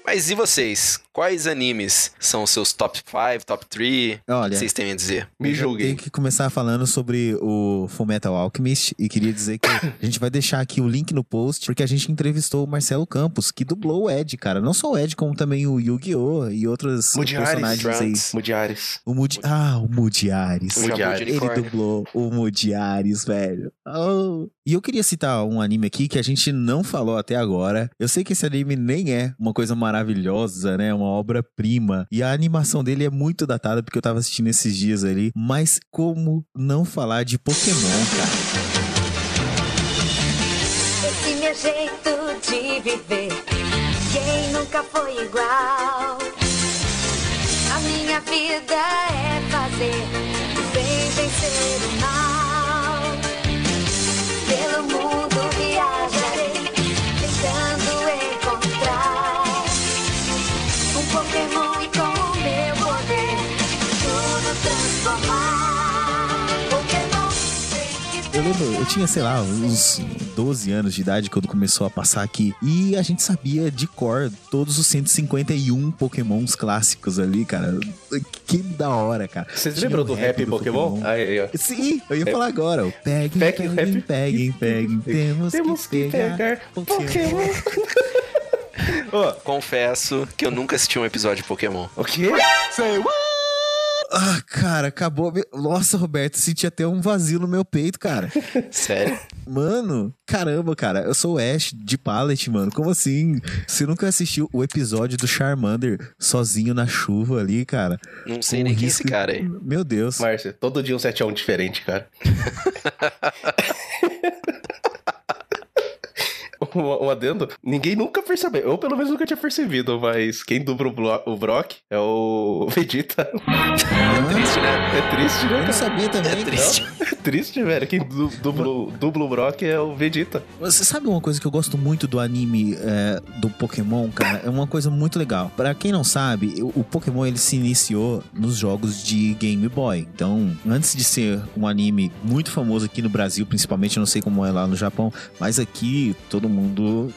Mas e vocês? Quais animes são os seus top 5, top 3? Olha, O que vocês têm a dizer? Me julguem. Tem que começar falando sobre o Fullmetal Alchemist e queria dizer que a gente vai deixar aqui o link no post porque a gente entrevistou o Marcelo Campos, que dublou o Ed, cara. Não só o Ed, como também o Yu-Gi-Oh! e outros Mudiares, personagens aí. Trunks, Mudiares. O Mudi... Ah, o Mudiares. De Ele dublou o Mudiares, velho. Oh. E eu queria citar um anime aqui que a gente não falou até agora. Eu sei que esse anime nem é uma coisa maravilhosa, maravilhosa, né? Uma obra-prima. E a animação dele é muito datada, porque eu tava assistindo esses dias ali. Mas como não falar de Pokémon, cara? Esse meu jeito de viver, quem nunca foi igual? A minha vida é fazer bem vencer o mal. Eu lembro, eu tinha, sei lá, uns 12 anos de idade quando começou a passar aqui. E a gente sabia de cor todos os 151 Pokémons clássicos ali, cara. Que da hora, cara. Vocês lembram do rap rap Pokémon? Aí, aí, ó. Sim, eu ia É. falar agora. Peguem, Peguem, peguem, peguem, peguem. Temos, Temos que que pegar, pegar Pokémon. Confesso que eu nunca assisti um episódio de Pokémon. O quê? Ah, cara, acabou. Nossa, Roberto, senti até um vazio no meu peito, cara. Sério? Mano, caramba, cara, eu sou o Ash de Pallet, mano. Como assim? Você nunca assistiu o episódio do Charmander sozinho na chuva ali, cara? Não sei Com nem quem é esse risco- cara aí. Meu Deus. Márcia, todo dia um 7 a 1 diferente, cara. um, um adendo, ninguém nunca percebeu. Eu, pelo menos, nunca tinha percebido, mas quem dubla o, o Brock é o Vegeta. É triste, né? É triste, né? Eu não sabia também. É triste. É triste, velho. Quem du- dubla, o- dubla o Brock é o Vegeta. Você sabe uma coisa que eu gosto muito do anime é, do Pokémon, cara? É uma coisa muito legal. Pra quem não sabe, o o Pokémon ele se iniciou nos jogos de Game Boy. Então, antes de ser um anime muito famoso aqui no Brasil, principalmente, eu não sei como é lá no Japão, mas aqui todo mundo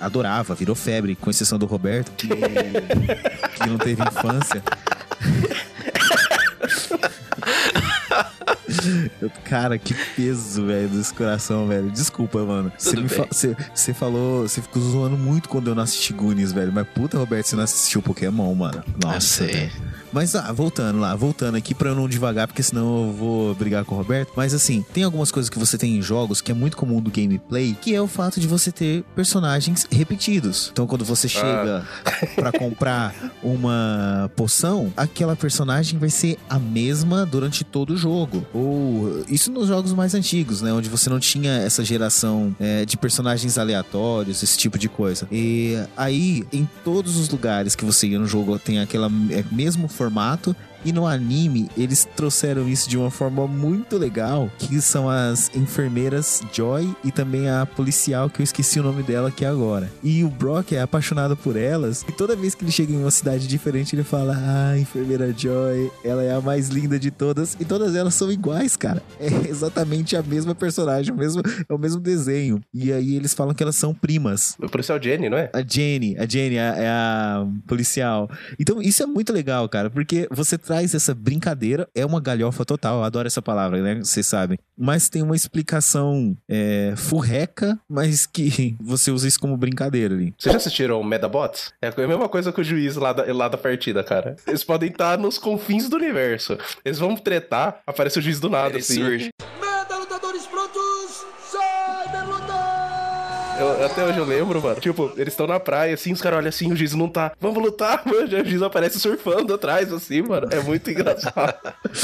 adorava, virou febre, com exceção do Roberto, que, que não teve infância. Cara, que peso, velho, desse coração, velho. Desculpa, mano. Você falou, você ficou zoando muito quando eu não assisti Goonies, velho. Mas puta, Roberto, você não assistiu Pokémon, mano. Nossa. Eu sei. velho. Mas ah, voltando lá, voltando aqui pra eu não devagar, porque senão eu vou brigar com o Roberto. Mas assim, tem algumas coisas que você tem em jogos que é muito comum do gameplay, que é o fato de você ter personagens repetidos. Então quando você chega pra comprar uma poção, aquela personagem vai ser a mesma durante todo o jogo. Ou isso nos jogos mais antigos, né? Onde você não tinha essa geração é, de personagens aleatórios, esse tipo de coisa. E aí, em todos os lugares que você ia no jogo, tem aquele mesmo formato. E no anime, eles trouxeram isso de uma forma muito legal, que são as enfermeiras Joy e também a policial, que eu esqueci o nome dela aqui agora. E o Brock é apaixonado por elas, e toda vez que ele chega em uma cidade diferente, ele fala: Ah, enfermeira Joy, ela é a mais linda de todas, e todas elas são iguais, cara. É exatamente a mesma personagem, o mesmo, é o mesmo desenho. E aí eles falam que elas são primas. O policial Jenny, não é? A Jenny, a Jenny é, é a policial. Então isso é muito legal, cara, porque você traz essa brincadeira, é uma galhofa total, eu adoro essa palavra, né? Vocês sabem. Mas tem uma explicação é, furreca, mas que você usa isso como brincadeira ali. Vocês já assistiram Medabots? É a mesma coisa que o juiz lá da, lá da partida, cara. Eles podem estar nos confins do universo. Eles vão tretar, aparece o juiz do nada, Ele assim. surge. Eu- até hoje eu lembro, mano. Tipo, eles estão na praia, assim, os caras olham assim, o juiz não tá. Vamos lutar, mano. O juiz aparece surfando atrás, assim, mano. É muito engraçado.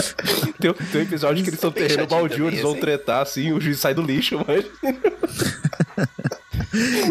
tem, tem um episódio que eles estão Bem terreno baldio, eles vão assim. tretar, assim, o juiz sai do lixo, mas.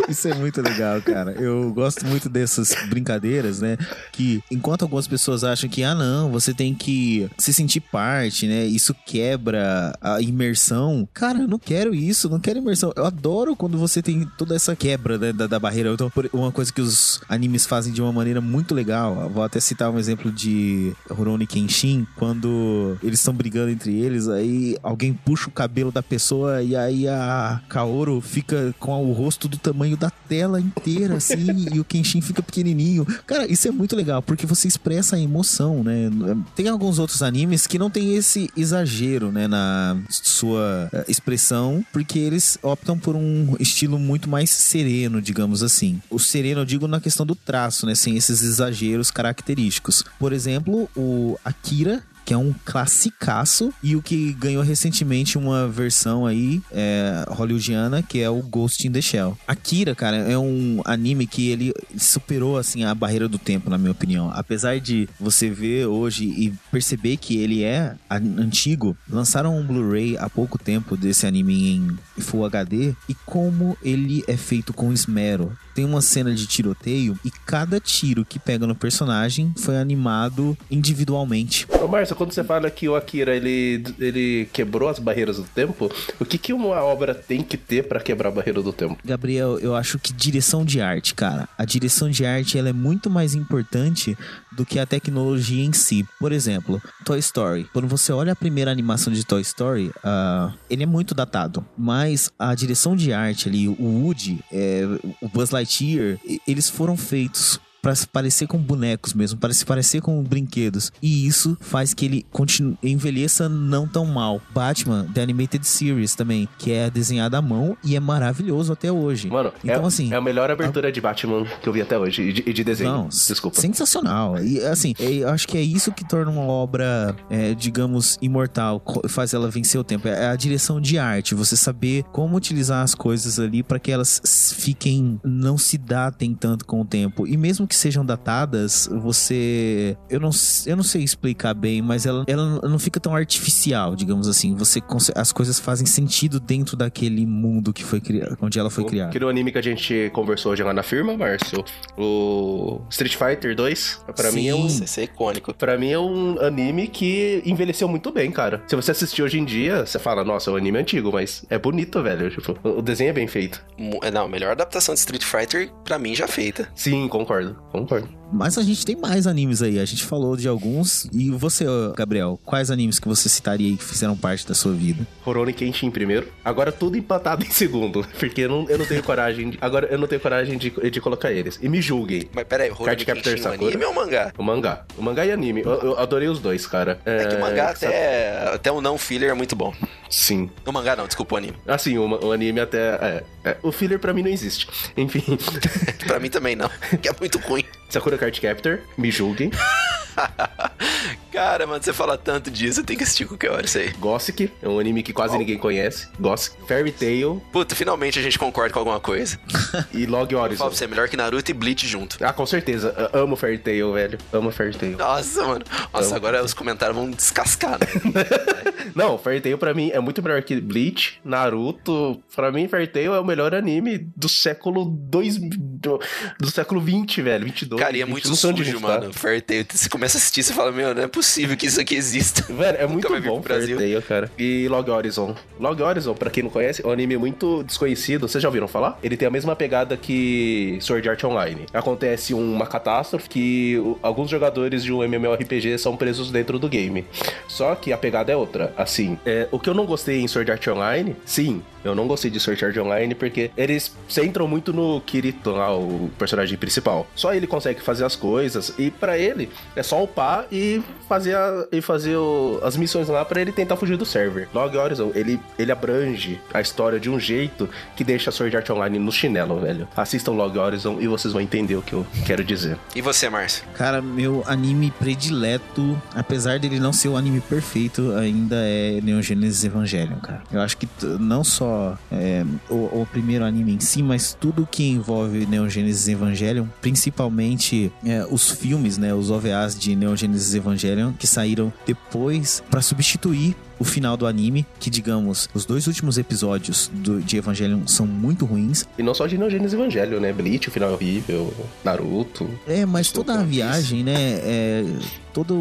Isso é muito legal, cara. Eu gosto muito dessas brincadeiras, né? Que enquanto algumas pessoas acham que, ah, não, você tem que se sentir parte, né? Isso quebra a imersão. Cara, eu não quero isso, não quero imersão. Eu adoro quando você tem toda essa quebra né, da, da barreira. Então, uma coisa que os animes fazem de uma maneira muito legal. Vou até citar um exemplo de Rurouni Kenshin, quando eles estão brigando entre eles, aí alguém puxa o cabelo da pessoa e aí a Kaoru fica com o rosto do tamanho da tela inteira, assim, e o Kenshin fica pequenininho. Cara, isso é muito legal, porque você expressa a emoção, né? Tem alguns outros animes que não tem esse exagero, né, na sua eh, expressão, porque eles optam por um estilo muito mais sereno, digamos assim. O sereno, eu digo na questão do traço, né, sem esses exageros característicos. Por exemplo, o Akira que é um classicaço, e o que ganhou recentemente uma versão aí é, hollywoodiana, que é o Ghost in the Shell. Akira, cara, é um anime que ele superou assim a barreira do tempo, na minha opinião. Apesar de você ver hoje e perceber que ele é antigo, lançaram um Blu-ray há pouco tempo desse anime em Full HD e como ele é feito com esmero. Tem uma cena de tiroteio e cada tiro que pega no personagem foi animado individualmente. Ô, Márcio, quando você fala que o Akira ele, ele quebrou as barreiras do tempo, o que, que uma obra tem que ter pra quebrar a barreira do tempo? Gabriel, eu acho que direção de arte, cara. A direção de arte ela é muito mais importante do que a tecnologia em si. Por exemplo, Toy Story. Quando você olha a primeira animação de Toy Story, ah, ele é muito datado. Mas a direção de arte ali, o Woody, é, o Buzz Lightyear, eles foram feitos para se parecer com bonecos mesmo, para se parecer com brinquedos. E isso faz que ele continue, envelheça não tão mal. Batman, The Animated Series também, que é desenhado à mão e é maravilhoso até hoje. Mano, então é, assim, é a melhor abertura de Batman que eu vi até hoje, e de, e de desenho. não, Desculpa. sensacional. E assim, é, eu acho que é isso que torna uma obra, é, digamos, imortal, faz ela vencer o tempo. É a direção de arte, você saber como utilizar as coisas ali para que elas fiquem, não se datem tanto com o tempo. E mesmo que sejam datadas, você, eu não, eu não sei explicar bem, mas ela, ela não fica tão artificial, digamos assim. Você as coisas fazem sentido dentro daquele mundo que foi criado, onde ela foi criada. Aquele anime que a gente conversou hoje lá na firma, Márcio, o Street Fighter 2, pra mim é um. Isso é icônico. Pra mim é um anime que envelheceu muito bem, cara. Se você assistir hoje em dia, você fala, nossa, é um anime antigo, mas é bonito, velho. Tipo, o desenho é bem feito. Não, a melhor adaptação de Street Fighter, pra mim, já feita. Sim, concordo, concordo. Mas a gente tem mais animes aí. A gente falou de alguns. E você, Gabriel, quais animes que você citaria aí que fizeram parte da sua vida? Rurouni Kenshin em primeiro. Agora tudo empatado em segundo. Porque eu não, eu não tenho coragem. De, agora eu não tenho coragem de, de colocar eles. E me julguem. Mas peraí, o Rurouni Kenshin é Sakura. anime ou mangá? O mangá. O mangá e anime. Eu, eu adorei os dois, cara. É que o mangá até, até o não filler é muito bom. Sim. O mangá não, desculpa o anime. Assim, o, o anime até. É, é, o filler pra mim não existe. Enfim. pra mim também não, que é muito ruim. Sakura Card Captor, me julguem. Cara, mano, você fala tanto disso, eu tenho que assistir qualquer hora isso aí. Gossick, é um anime que quase ninguém conhece. Gossick. Fairy Tail Puta, finalmente a gente concorda com alguma coisa. e Log Horizon. pra você, é melhor que Naruto e Bleach junto. Ah, com certeza. Eu amo Fairy Tail, velho. Amo Fairy Tail. Nossa, mano. Nossa, Amo. agora os comentários vão descascar, né? Não, Fairy Tail pra mim é muito melhor que Bleach, Naruto. Pra mim, Fairy Tail é o melhor anime do século 2 do, do século 20, velho, 22. Cara, e é 20, muito sujo, mano. Fairy Tail, você começa a assistir, você fala, meu, não é possível que isso aqui exista. Velho, é muito bom pro Brasil. Tail, cara. E Log Horizon. Log Horizon, pra quem não conhece, é um anime muito desconhecido. Vocês já ouviram falar? Ele tem a mesma pegada que Sword Art Online. Acontece uma catástrofe que alguns jogadores de um MMORPG são presos dentro do game. Só que a pegada é outra. Assim, é, o que eu não gostei em Sword Art Online, sim, eu não gostei de Sword Art Online porque eles centram muito no Kirito lá, o personagem principal. Só ele consegue fazer as coisas e pra ele é só upar e fazer, a- e fazer o- as missões lá pra ele tentar fugir do server. Log Horizon, ele, ele abrange a história de um jeito que deixa Sword Art Online no chinelo, velho. Assistam Log Horizon e vocês vão entender o que eu quero dizer. E você, Márcio? Cara, meu anime predileto, apesar dele não ser o anime perfeito, ainda é Neon Genesis Evangelion, cara. Eu acho que não só é, o, o primeiro anime em si, mas tudo que envolve Neon Genesis Evangelion, principalmente é, os filmes, né, os OVAs de Neon Genesis Evangelion, que saíram depois pra substituir o final do anime, que digamos, os dois últimos episódios do, de Evangelion são muito ruins, E não só de Neogênesis Evangelho, né? Bleach, o final é horrível, Naruto. É, mas toda a viagem, né? É, toda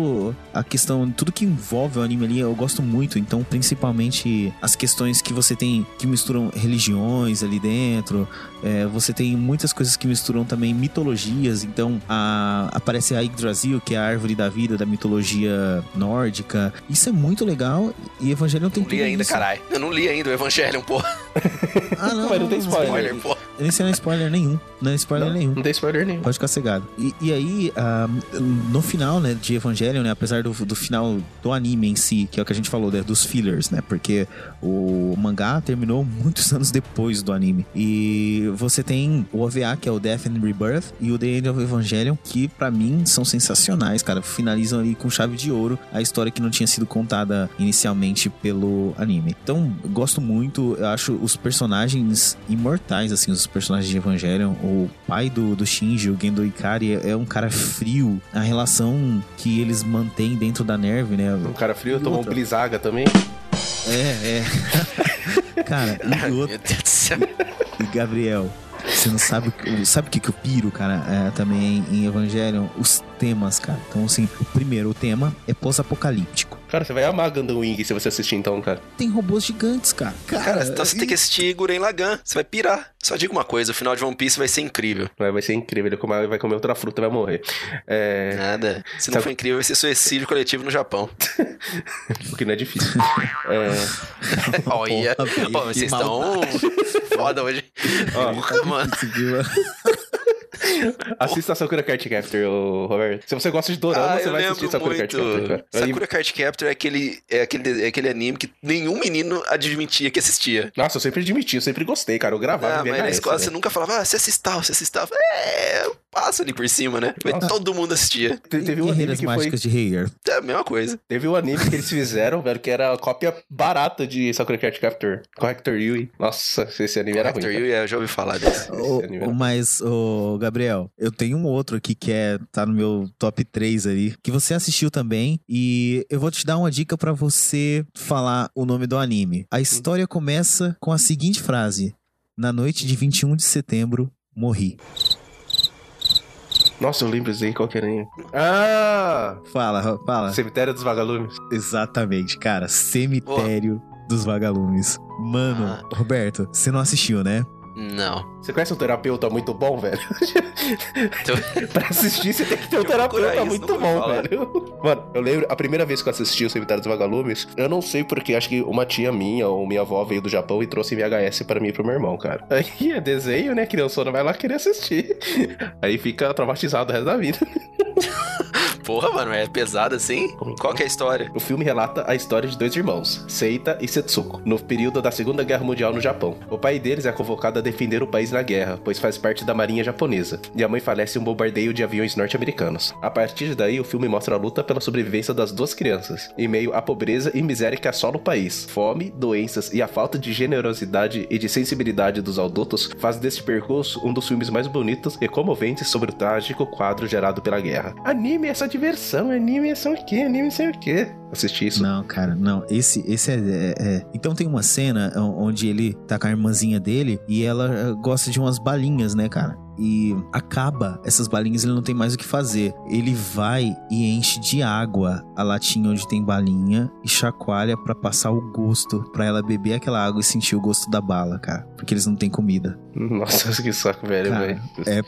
a questão, tudo que envolve o anime ali, eu gosto muito. Então, principalmente as questões que você tem que misturam religiões ali dentro. é, você tem muitas coisas que misturam também mitologias. Então, a- aparece a Yggdrasil, que é a árvore da vida da mitologia nórdica. Isso é muito legal. E Evangelion tem Não li tudo ainda, isso. caralho. Eu não li ainda o Evangelion, pô. Ah, não, Mas não tem spoiler. Spoiler, pô. Esse não é spoiler nenhum. Não é spoiler Não, nenhum. não tem spoiler nenhum. Pode ficar cegado. E, e aí, ah, no final, né, de Evangelion, né, apesar do, do final do anime em si, que é o que a gente falou, né, dos fillers, né, porque o mangá terminou muitos anos depois do anime. E você tem o OVA, que é o Death and Rebirth, e o The End of Evangelion, que pra mim são sensacionais, cara. Finalizam ali com chave de ouro a história que não tinha sido contada inicialmente pelo anime. Então, gosto muito, eu acho os personagens imortais, assim, os personagens de Evangelion. O pai do, do Shinji, o Gendo Ikari, é, é um cara frio. A relação que eles mantêm dentro da Nerve, né? Um cara frio tomou um blizaga também. É, é. cara, e outro... Meu Deus do céu. E Gabriel, você não sabe, o que- sabe o que, que eu piro, cara, é, também em Evangelion? Os temas, cara. Então, assim, o primeiro, o tema é pós-apocalíptico. Cara, você vai amar Gundam Wing se você assistir então, cara. Tem robôs gigantes, cara. Cara, então você tem que assistir Guren Lagann. Você vai pirar. Só digo uma coisa, o final de One Piece vai ser incrível. Vai, vai ser incrível. Ele come- vai comer outra fruta e vai morrer. É... Nada. Se não Sabe- for incrível, vai ser suicídio coletivo no Japão. O que não é difícil. é... Olha, Pô, vocês estão foda hoje. Porra, mano. Assista a Sakura Card Captor, Roberto. Se você gosta de Dorama, Ah, você vai assistir Sakura Card muito. Captor, cara. Sakura Card Captor é aquele, é, aquele, é aquele anime que nenhum menino admitia que assistia. Nossa, eu sempre admiti, eu sempre gostei, cara. Eu gravava Ah, mas na escola né? você nunca falava, ah, você assiste tal, você assiste tal. É, eu passo ali por cima, né? Mas todo mundo assistia. Te- Teve um anime Guerreiras que Mágicas foi... de Heier. É a mesma coisa. Teve um anime que eles fizeram, velho, que era a cópia barata de Sakura Card Captor. Corrector Yui. Nossa, esse anime era ruim. Hector cara. Yu, eu já ouvi falar desse. Ô, era- mas, ô, Gabriel, eu tenho um outro aqui que é, tá no meu top 3 ali, que você assistiu também, e eu vou te dar uma dica pra você falar o nome do anime. A história começa com a seguinte frase: Na noite de 21 de setembro, morri. Nossa, eu lembro isso aí, qual que era aí? Ah! Fala, fala. Cemitério dos Vagalumes. Exatamente, cara. Cemitério dos Vagalumes. Mano, Ah. Roberto, você não assistiu, né? Não. Você conhece um terapeuta muito bom, velho? Pra assistir, você tem que ter um terapeuta muito bom, falar. velho. Mano, eu lembro, a primeira vez que eu assisti o Cemitério dos Vagalumes, eu não sei porque, acho que uma tia minha ou minha avó veio do Japão e trouxe VHS pra mim e pro meu irmão, cara. Aí é desenho, né? Criançona vai lá querer assistir. Aí fica traumatizado o resto da vida. Porra, mano, é pesado assim? Qual que é a história? O filme relata a história de dois irmãos, Seita e Setsuko, no período da Segunda Guerra Mundial no Japão. O pai deles é convocado a defender o país na guerra, pois faz parte da marinha japonesa, e a mãe falece em um bombardeio de aviões norte-americanos. A partir daí, o filme mostra a luta pela sobrevivência das duas crianças, em meio à pobreza e miséria que assola o país. Fome, doenças e a falta de generosidade e de sensibilidade dos adultos faz deste percurso um dos filmes mais bonitos e comoventes sobre o trágico quadro gerado pela guerra. Anime é essa diversão, anime é só o quê? Anime é sei o quê? Assisti isso. Não, cara, não. Esse, esse é, é- é- Então tem uma cena onde ele tá com a irmãzinha dele e ela eh, gosta de umas balinhas, né, cara? E acaba essas balinhas, ele não tem mais o que fazer. Ele vai e enche de água a latinha onde tem balinha e chacoalha pra passar o gosto, pra ela beber aquela água e sentir o gosto da bala, cara. Porque eles não têm comida. Nossa, que saco, velho, velho. é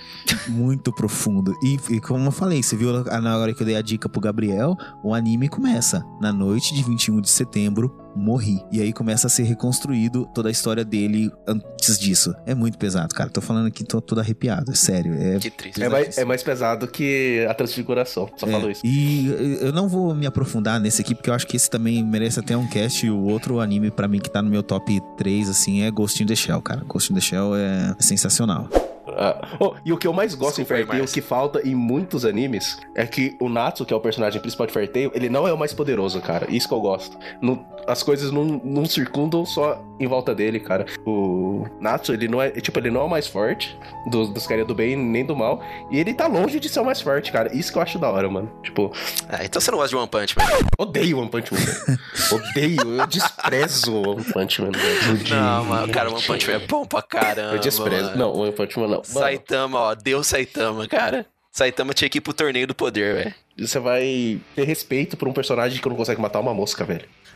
muito profundo. E, e como eu falei, você viu na hora que eu dei a dica pro Gabriel, o anime começa. Na noite de 21 de setembro, morri. E aí começa a ser reconstruído toda a história dele antes disso. É muito pesado, cara. Tô falando aqui, tô todo arrepiado, é sério. É, Que triste. É mais, é mais pesado que a transfiguração. Só é. falou isso. E eu não vou me aprofundar nesse aqui, porque eu acho que esse também merece até um cast. E o outro anime, pra mim, que tá no meu top 3, assim, é Ghost in the Shell, cara. Ghost in the Shell é sensacional. Ah, oh, e o que eu mais gosto Desculpa em Fairy Tail, que falta em muitos animes, é que o Natsu, que é o personagem principal de Fairy Tail, ele não é o mais poderoso, cara. Isso que eu gosto. Não- as coisas não, não circundam só em volta dele, cara. O Natsu, ele não é, tipo, ele não é o mais forte dos, dos caras do bem nem do mal. E ele tá longe de ser o mais forte, cara. Isso que eu acho da hora, mano. Tipo, Ah, então você não gosta de One Punch Man. odeio One Punch Man. velho. odeio, eu desprezo One Punch Man. velho. Não, mano, cara, One Punch Man é bom pra caramba. Eu desprezo. mano. Não, One Punch Man não. Mano, Saitama, ó, Deus Saitama, cara. Saitama tinha que ir pro torneio do poder, velho. Você vai ter respeito por um personagem que não consegue matar uma mosca, velho.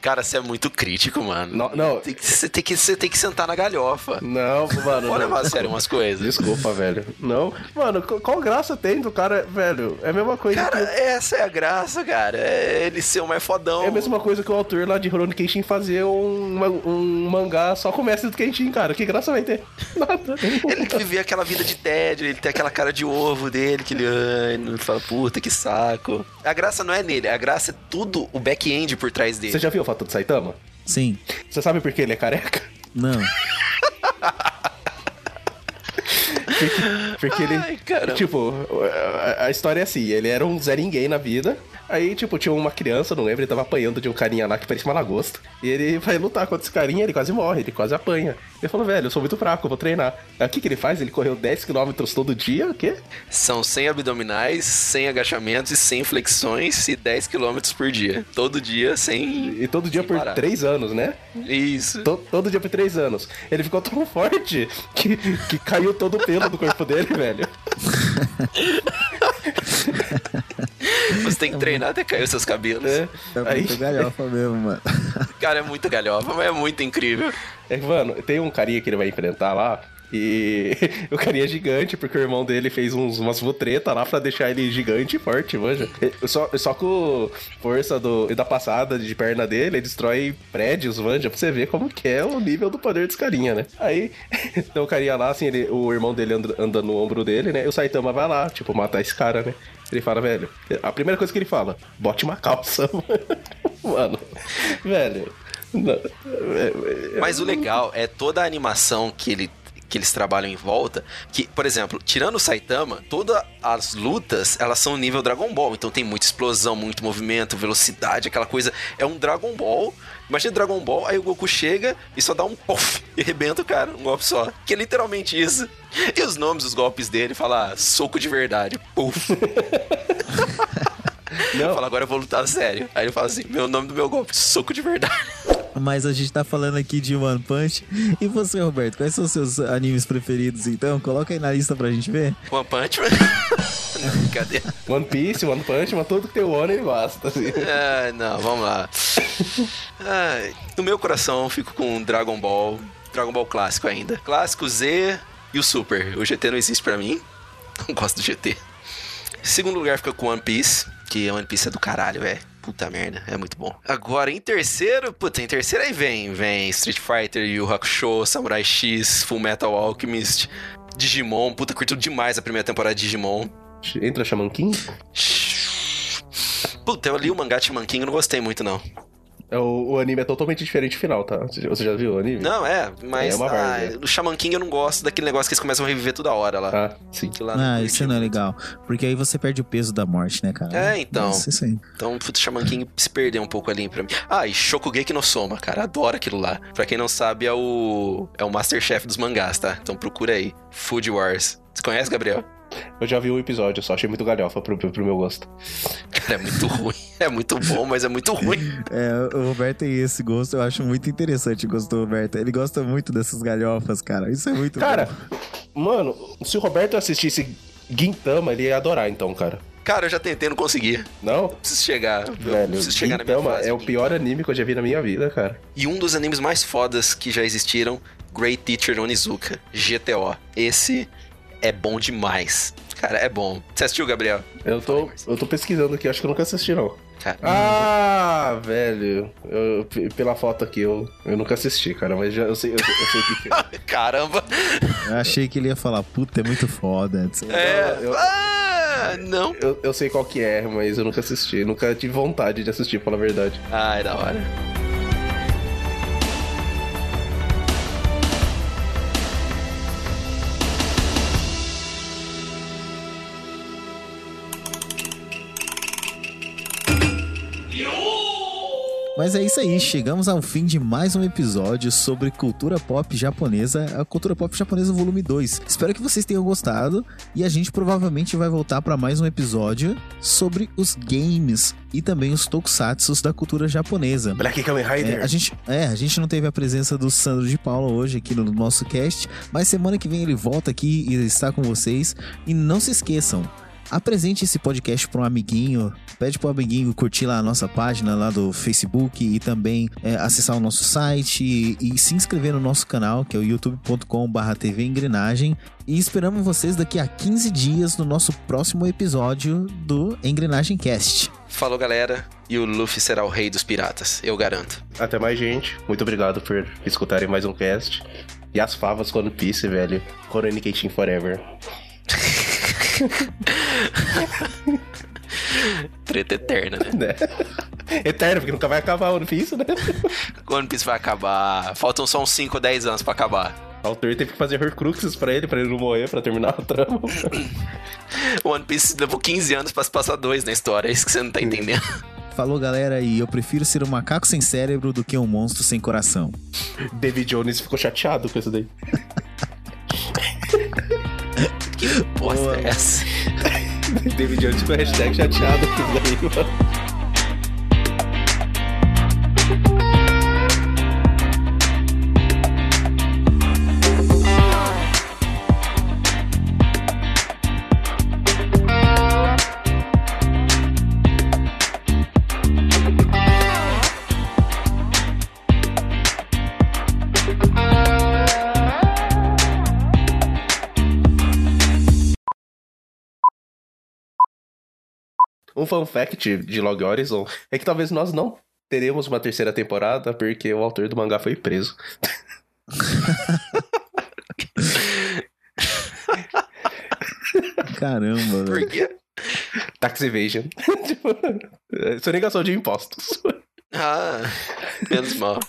Cara, você é muito crítico, mano. Não, não. Tem que- Você tem, que, você tem que sentar na galhofa. Não, mano. Pode não. levar a sério umas coisas. Desculpa, velho. Não. Mano, qu- qual graça tem do cara, velho? É a mesma coisa Cara, que. essa é a graça, cara. É ele ser o mais fodão. É a mesma coisa que o autor lá de Rurouni Kenshin fazer um, um mangá só com o mestre do Kenshin, cara. Que graça vai ter? Nada. Ele viver aquela vida de tédio, ele tem aquela cara de ovo dele, que ele não fala, puta, que saco. A graça não é nele, a graça é tudo o back-end por trás dele. Você já viu a foto do Saitama? Sim. Você sabe por que ele é careca? Não. Porque ele. Ai, caramba. Tipo, a, a história é assim: ele era um Zé Ninguém na vida. Aí, tipo, tinha uma criança, não lembro, ele tava apanhando de um carinha lá que parecia uma lagosta. E ele vai lutar contra esse carinha, ele quase morre, ele quase apanha. Ele falou, velho, eu sou muito fraco, eu vou treinar. Aí o que, que ele faz? Ele correu 10km todo dia, o quê? São 100 abdominais, 100 agachamentos e 100 flexões e 10 km por dia. Todo dia, sem. E todo dia sem por parar. 3 anos, né? Isso. To- todo dia por 3 anos. Ele ficou tão forte que, que caiu todo o pelo do corpo dele, velho. Você tem que treinar até cair os seus cabelos. É. É Aí- muito galhofa mesmo, mano. Cara, é muito galhofa, mas é muito incrível. É mano, tem um carinha que ele vai enfrentar lá. E o carinha é gigante, porque o irmão dele fez uns, umas vutreta lá pra deixar ele gigante e forte, manja. Só, só com força do, da passada de perna dele, ele destrói prédios, manja, pra você ver como que é o nível do poder desse carinha, né? Aí, tem o carinha lá, assim, ele, o irmão dele anda, anda no ombro dele, né? E o Saitama vai lá, tipo, matar esse cara, né? Ele fala, velho, a primeira coisa que ele fala, bote uma calça, mano. velho. não, é- é- Mas o legal é toda a animação que ele que eles trabalham em volta, que, por exemplo, tirando o Saitama, todas as lutas, elas são nível Dragon Ball, então tem muita explosão, muito movimento, velocidade, aquela coisa, é um Dragon Ball. Imagina Dragon Ball, aí o Goku chega e só dá um pof e arrebenta o cara, um golpe só. Que é literalmente isso. E os nomes dos golpes dele, fala ah, soco de verdade, puf. Não. Fala, agora eu vou lutar sério. Aí ele fala assim: meu nome do meu golpe, soco de verdade. Mas a gente tá falando aqui de One Punch. E você, Roberto, quais são os seus animes preferidos, então? Coloca aí na lista pra gente ver. One Punch Man. Não, brincadeira. One Piece, One Punch, mas tudo que tem o One ele gosta. Assim. Ah, não, vamos lá. No meu coração, eu fico com Dragon Ball. Dragon Ball clássico ainda. Clássico Z e o Super. O GT não existe pra mim. Não gosto do GT. Segundo lugar fica com One Piece. Que One Piece é do caralho, velho. Puta merda, é muito bom. Agora, em terceiro, puta, em terceiro aí vem, vem Street Fighter, Yu Hakusho, Samurai X, Full Metal Alchemist, Digimon. Puta, curto demais a primeira temporada de Digimon. Entra Shaman King? Puta, eu li o mangá de Shaman King e não gostei muito, não. É, o, o anime é totalmente diferente do final, tá? Você já- viu o anime? Não, é, mas É uma ah, Shaman King eu não gosto daquele negócio que eles começam a reviver toda hora lá. Ah, sim. Lá Ah, não isso não é legal. Porque aí você perde o peso da morte, né, cara? É, então. Isso, isso aí. Então, o Shaman King se perdeu um pouco ali pra mim. Ah, e Shokugeki no Soma, cara, adoro aquilo lá. Pra quem não sabe, é o é o Masterchef dos mangás, tá? Então procura aí, Food Wars. Você conhece, Gabriel? Eu já vi um episódio, só achei muito galhofa pro, pro, pro meu gosto. Cara, é muito ruim. É muito bom, mas é muito ruim. É, o Roberto tem esse gosto, eu acho muito interessante o gosto do Roberto. Ele gosta muito dessas galhofas, cara. Isso é muito Cara, bom. mano, se o Roberto assistisse Gintama, ele ia adorar então, cara. Cara, eu já tentei, não consegui. Não? Preciso chegar. eu Velho, preciso chegar na minha Gintama fase. é o pior anime que eu já vi na minha vida, cara. E um dos animes mais fodas que já existiram, Great Teacher Onizuka, GTO. Esse é bom demais. Cara, é bom. Você assistiu, Gabriel? Eu tô, eu tô pesquisando aqui, acho que eu nunca assisti, não. Cara, Ah, velho. Eu- pela foto aqui, eu, eu nunca assisti, cara, mas já, eu, sei, eu, sei- eu sei o que, é. Caramba! Eu achei que ele ia falar, puta, é muito foda. É. Eu- Ah, não. Eu, eu sei qual que é, mas eu nunca assisti. Nunca tive vontade de assistir, pela verdade. Ai, da hora. Mas é isso aí, chegamos ao fim de mais um episódio sobre cultura pop japonesa, a cultura pop japonesa volume 2. Espero que vocês tenham gostado e a gente provavelmente vai voltar para mais um episódio sobre os games e também os tokusatsus da cultura japonesa. Black Kamen Rider. É, a gente, é, a gente não teve a presença do Sandro de Paula hoje aqui no nosso cast, mas semana que vem ele volta aqui e está com vocês. E não se esqueçam, apresente esse podcast para um amiguinho, pede pro amiguinho curtir lá a nossa página lá do Facebook e também é, acessar o nosso site e, e se inscrever no nosso canal, que é o youtube.com/barra TV Engrenagem. E esperamos vocês daqui a 15 dias no nosso próximo episódio do Engrenagem Cast. Falou, galera. E o Luffy será o rei dos piratas, eu garanto. Até mais, gente. Muito obrigado por escutarem mais um cast. E as favas com One Piece, velho. Communicating Forever. Treta eterna, né? né? Eterno, porque nunca vai acabar One Piece, né? One Piece vai acabar. Faltam só uns 5 ou 10 anos pra acabar. O autor teve que fazer Horcruxes pra ele, pra ele não morrer, pra terminar a trama. O One Piece levou 15 anos pra se passar dois na história, é isso que você não tá entendendo. Falou, galera, e eu prefiro ser um macaco sem cérebro do que um monstro sem coração. David Jones ficou chateado com isso daí. que bosta Boa. é essa? David Jones ficou hashtag chateado Um fun fact de Log Horizon é que talvez nós não teremos uma terceira temporada porque o autor do mangá foi preso. Caramba, velho. Por quê? Tax evasion. Sonegação de impostos. Ah, menos mal.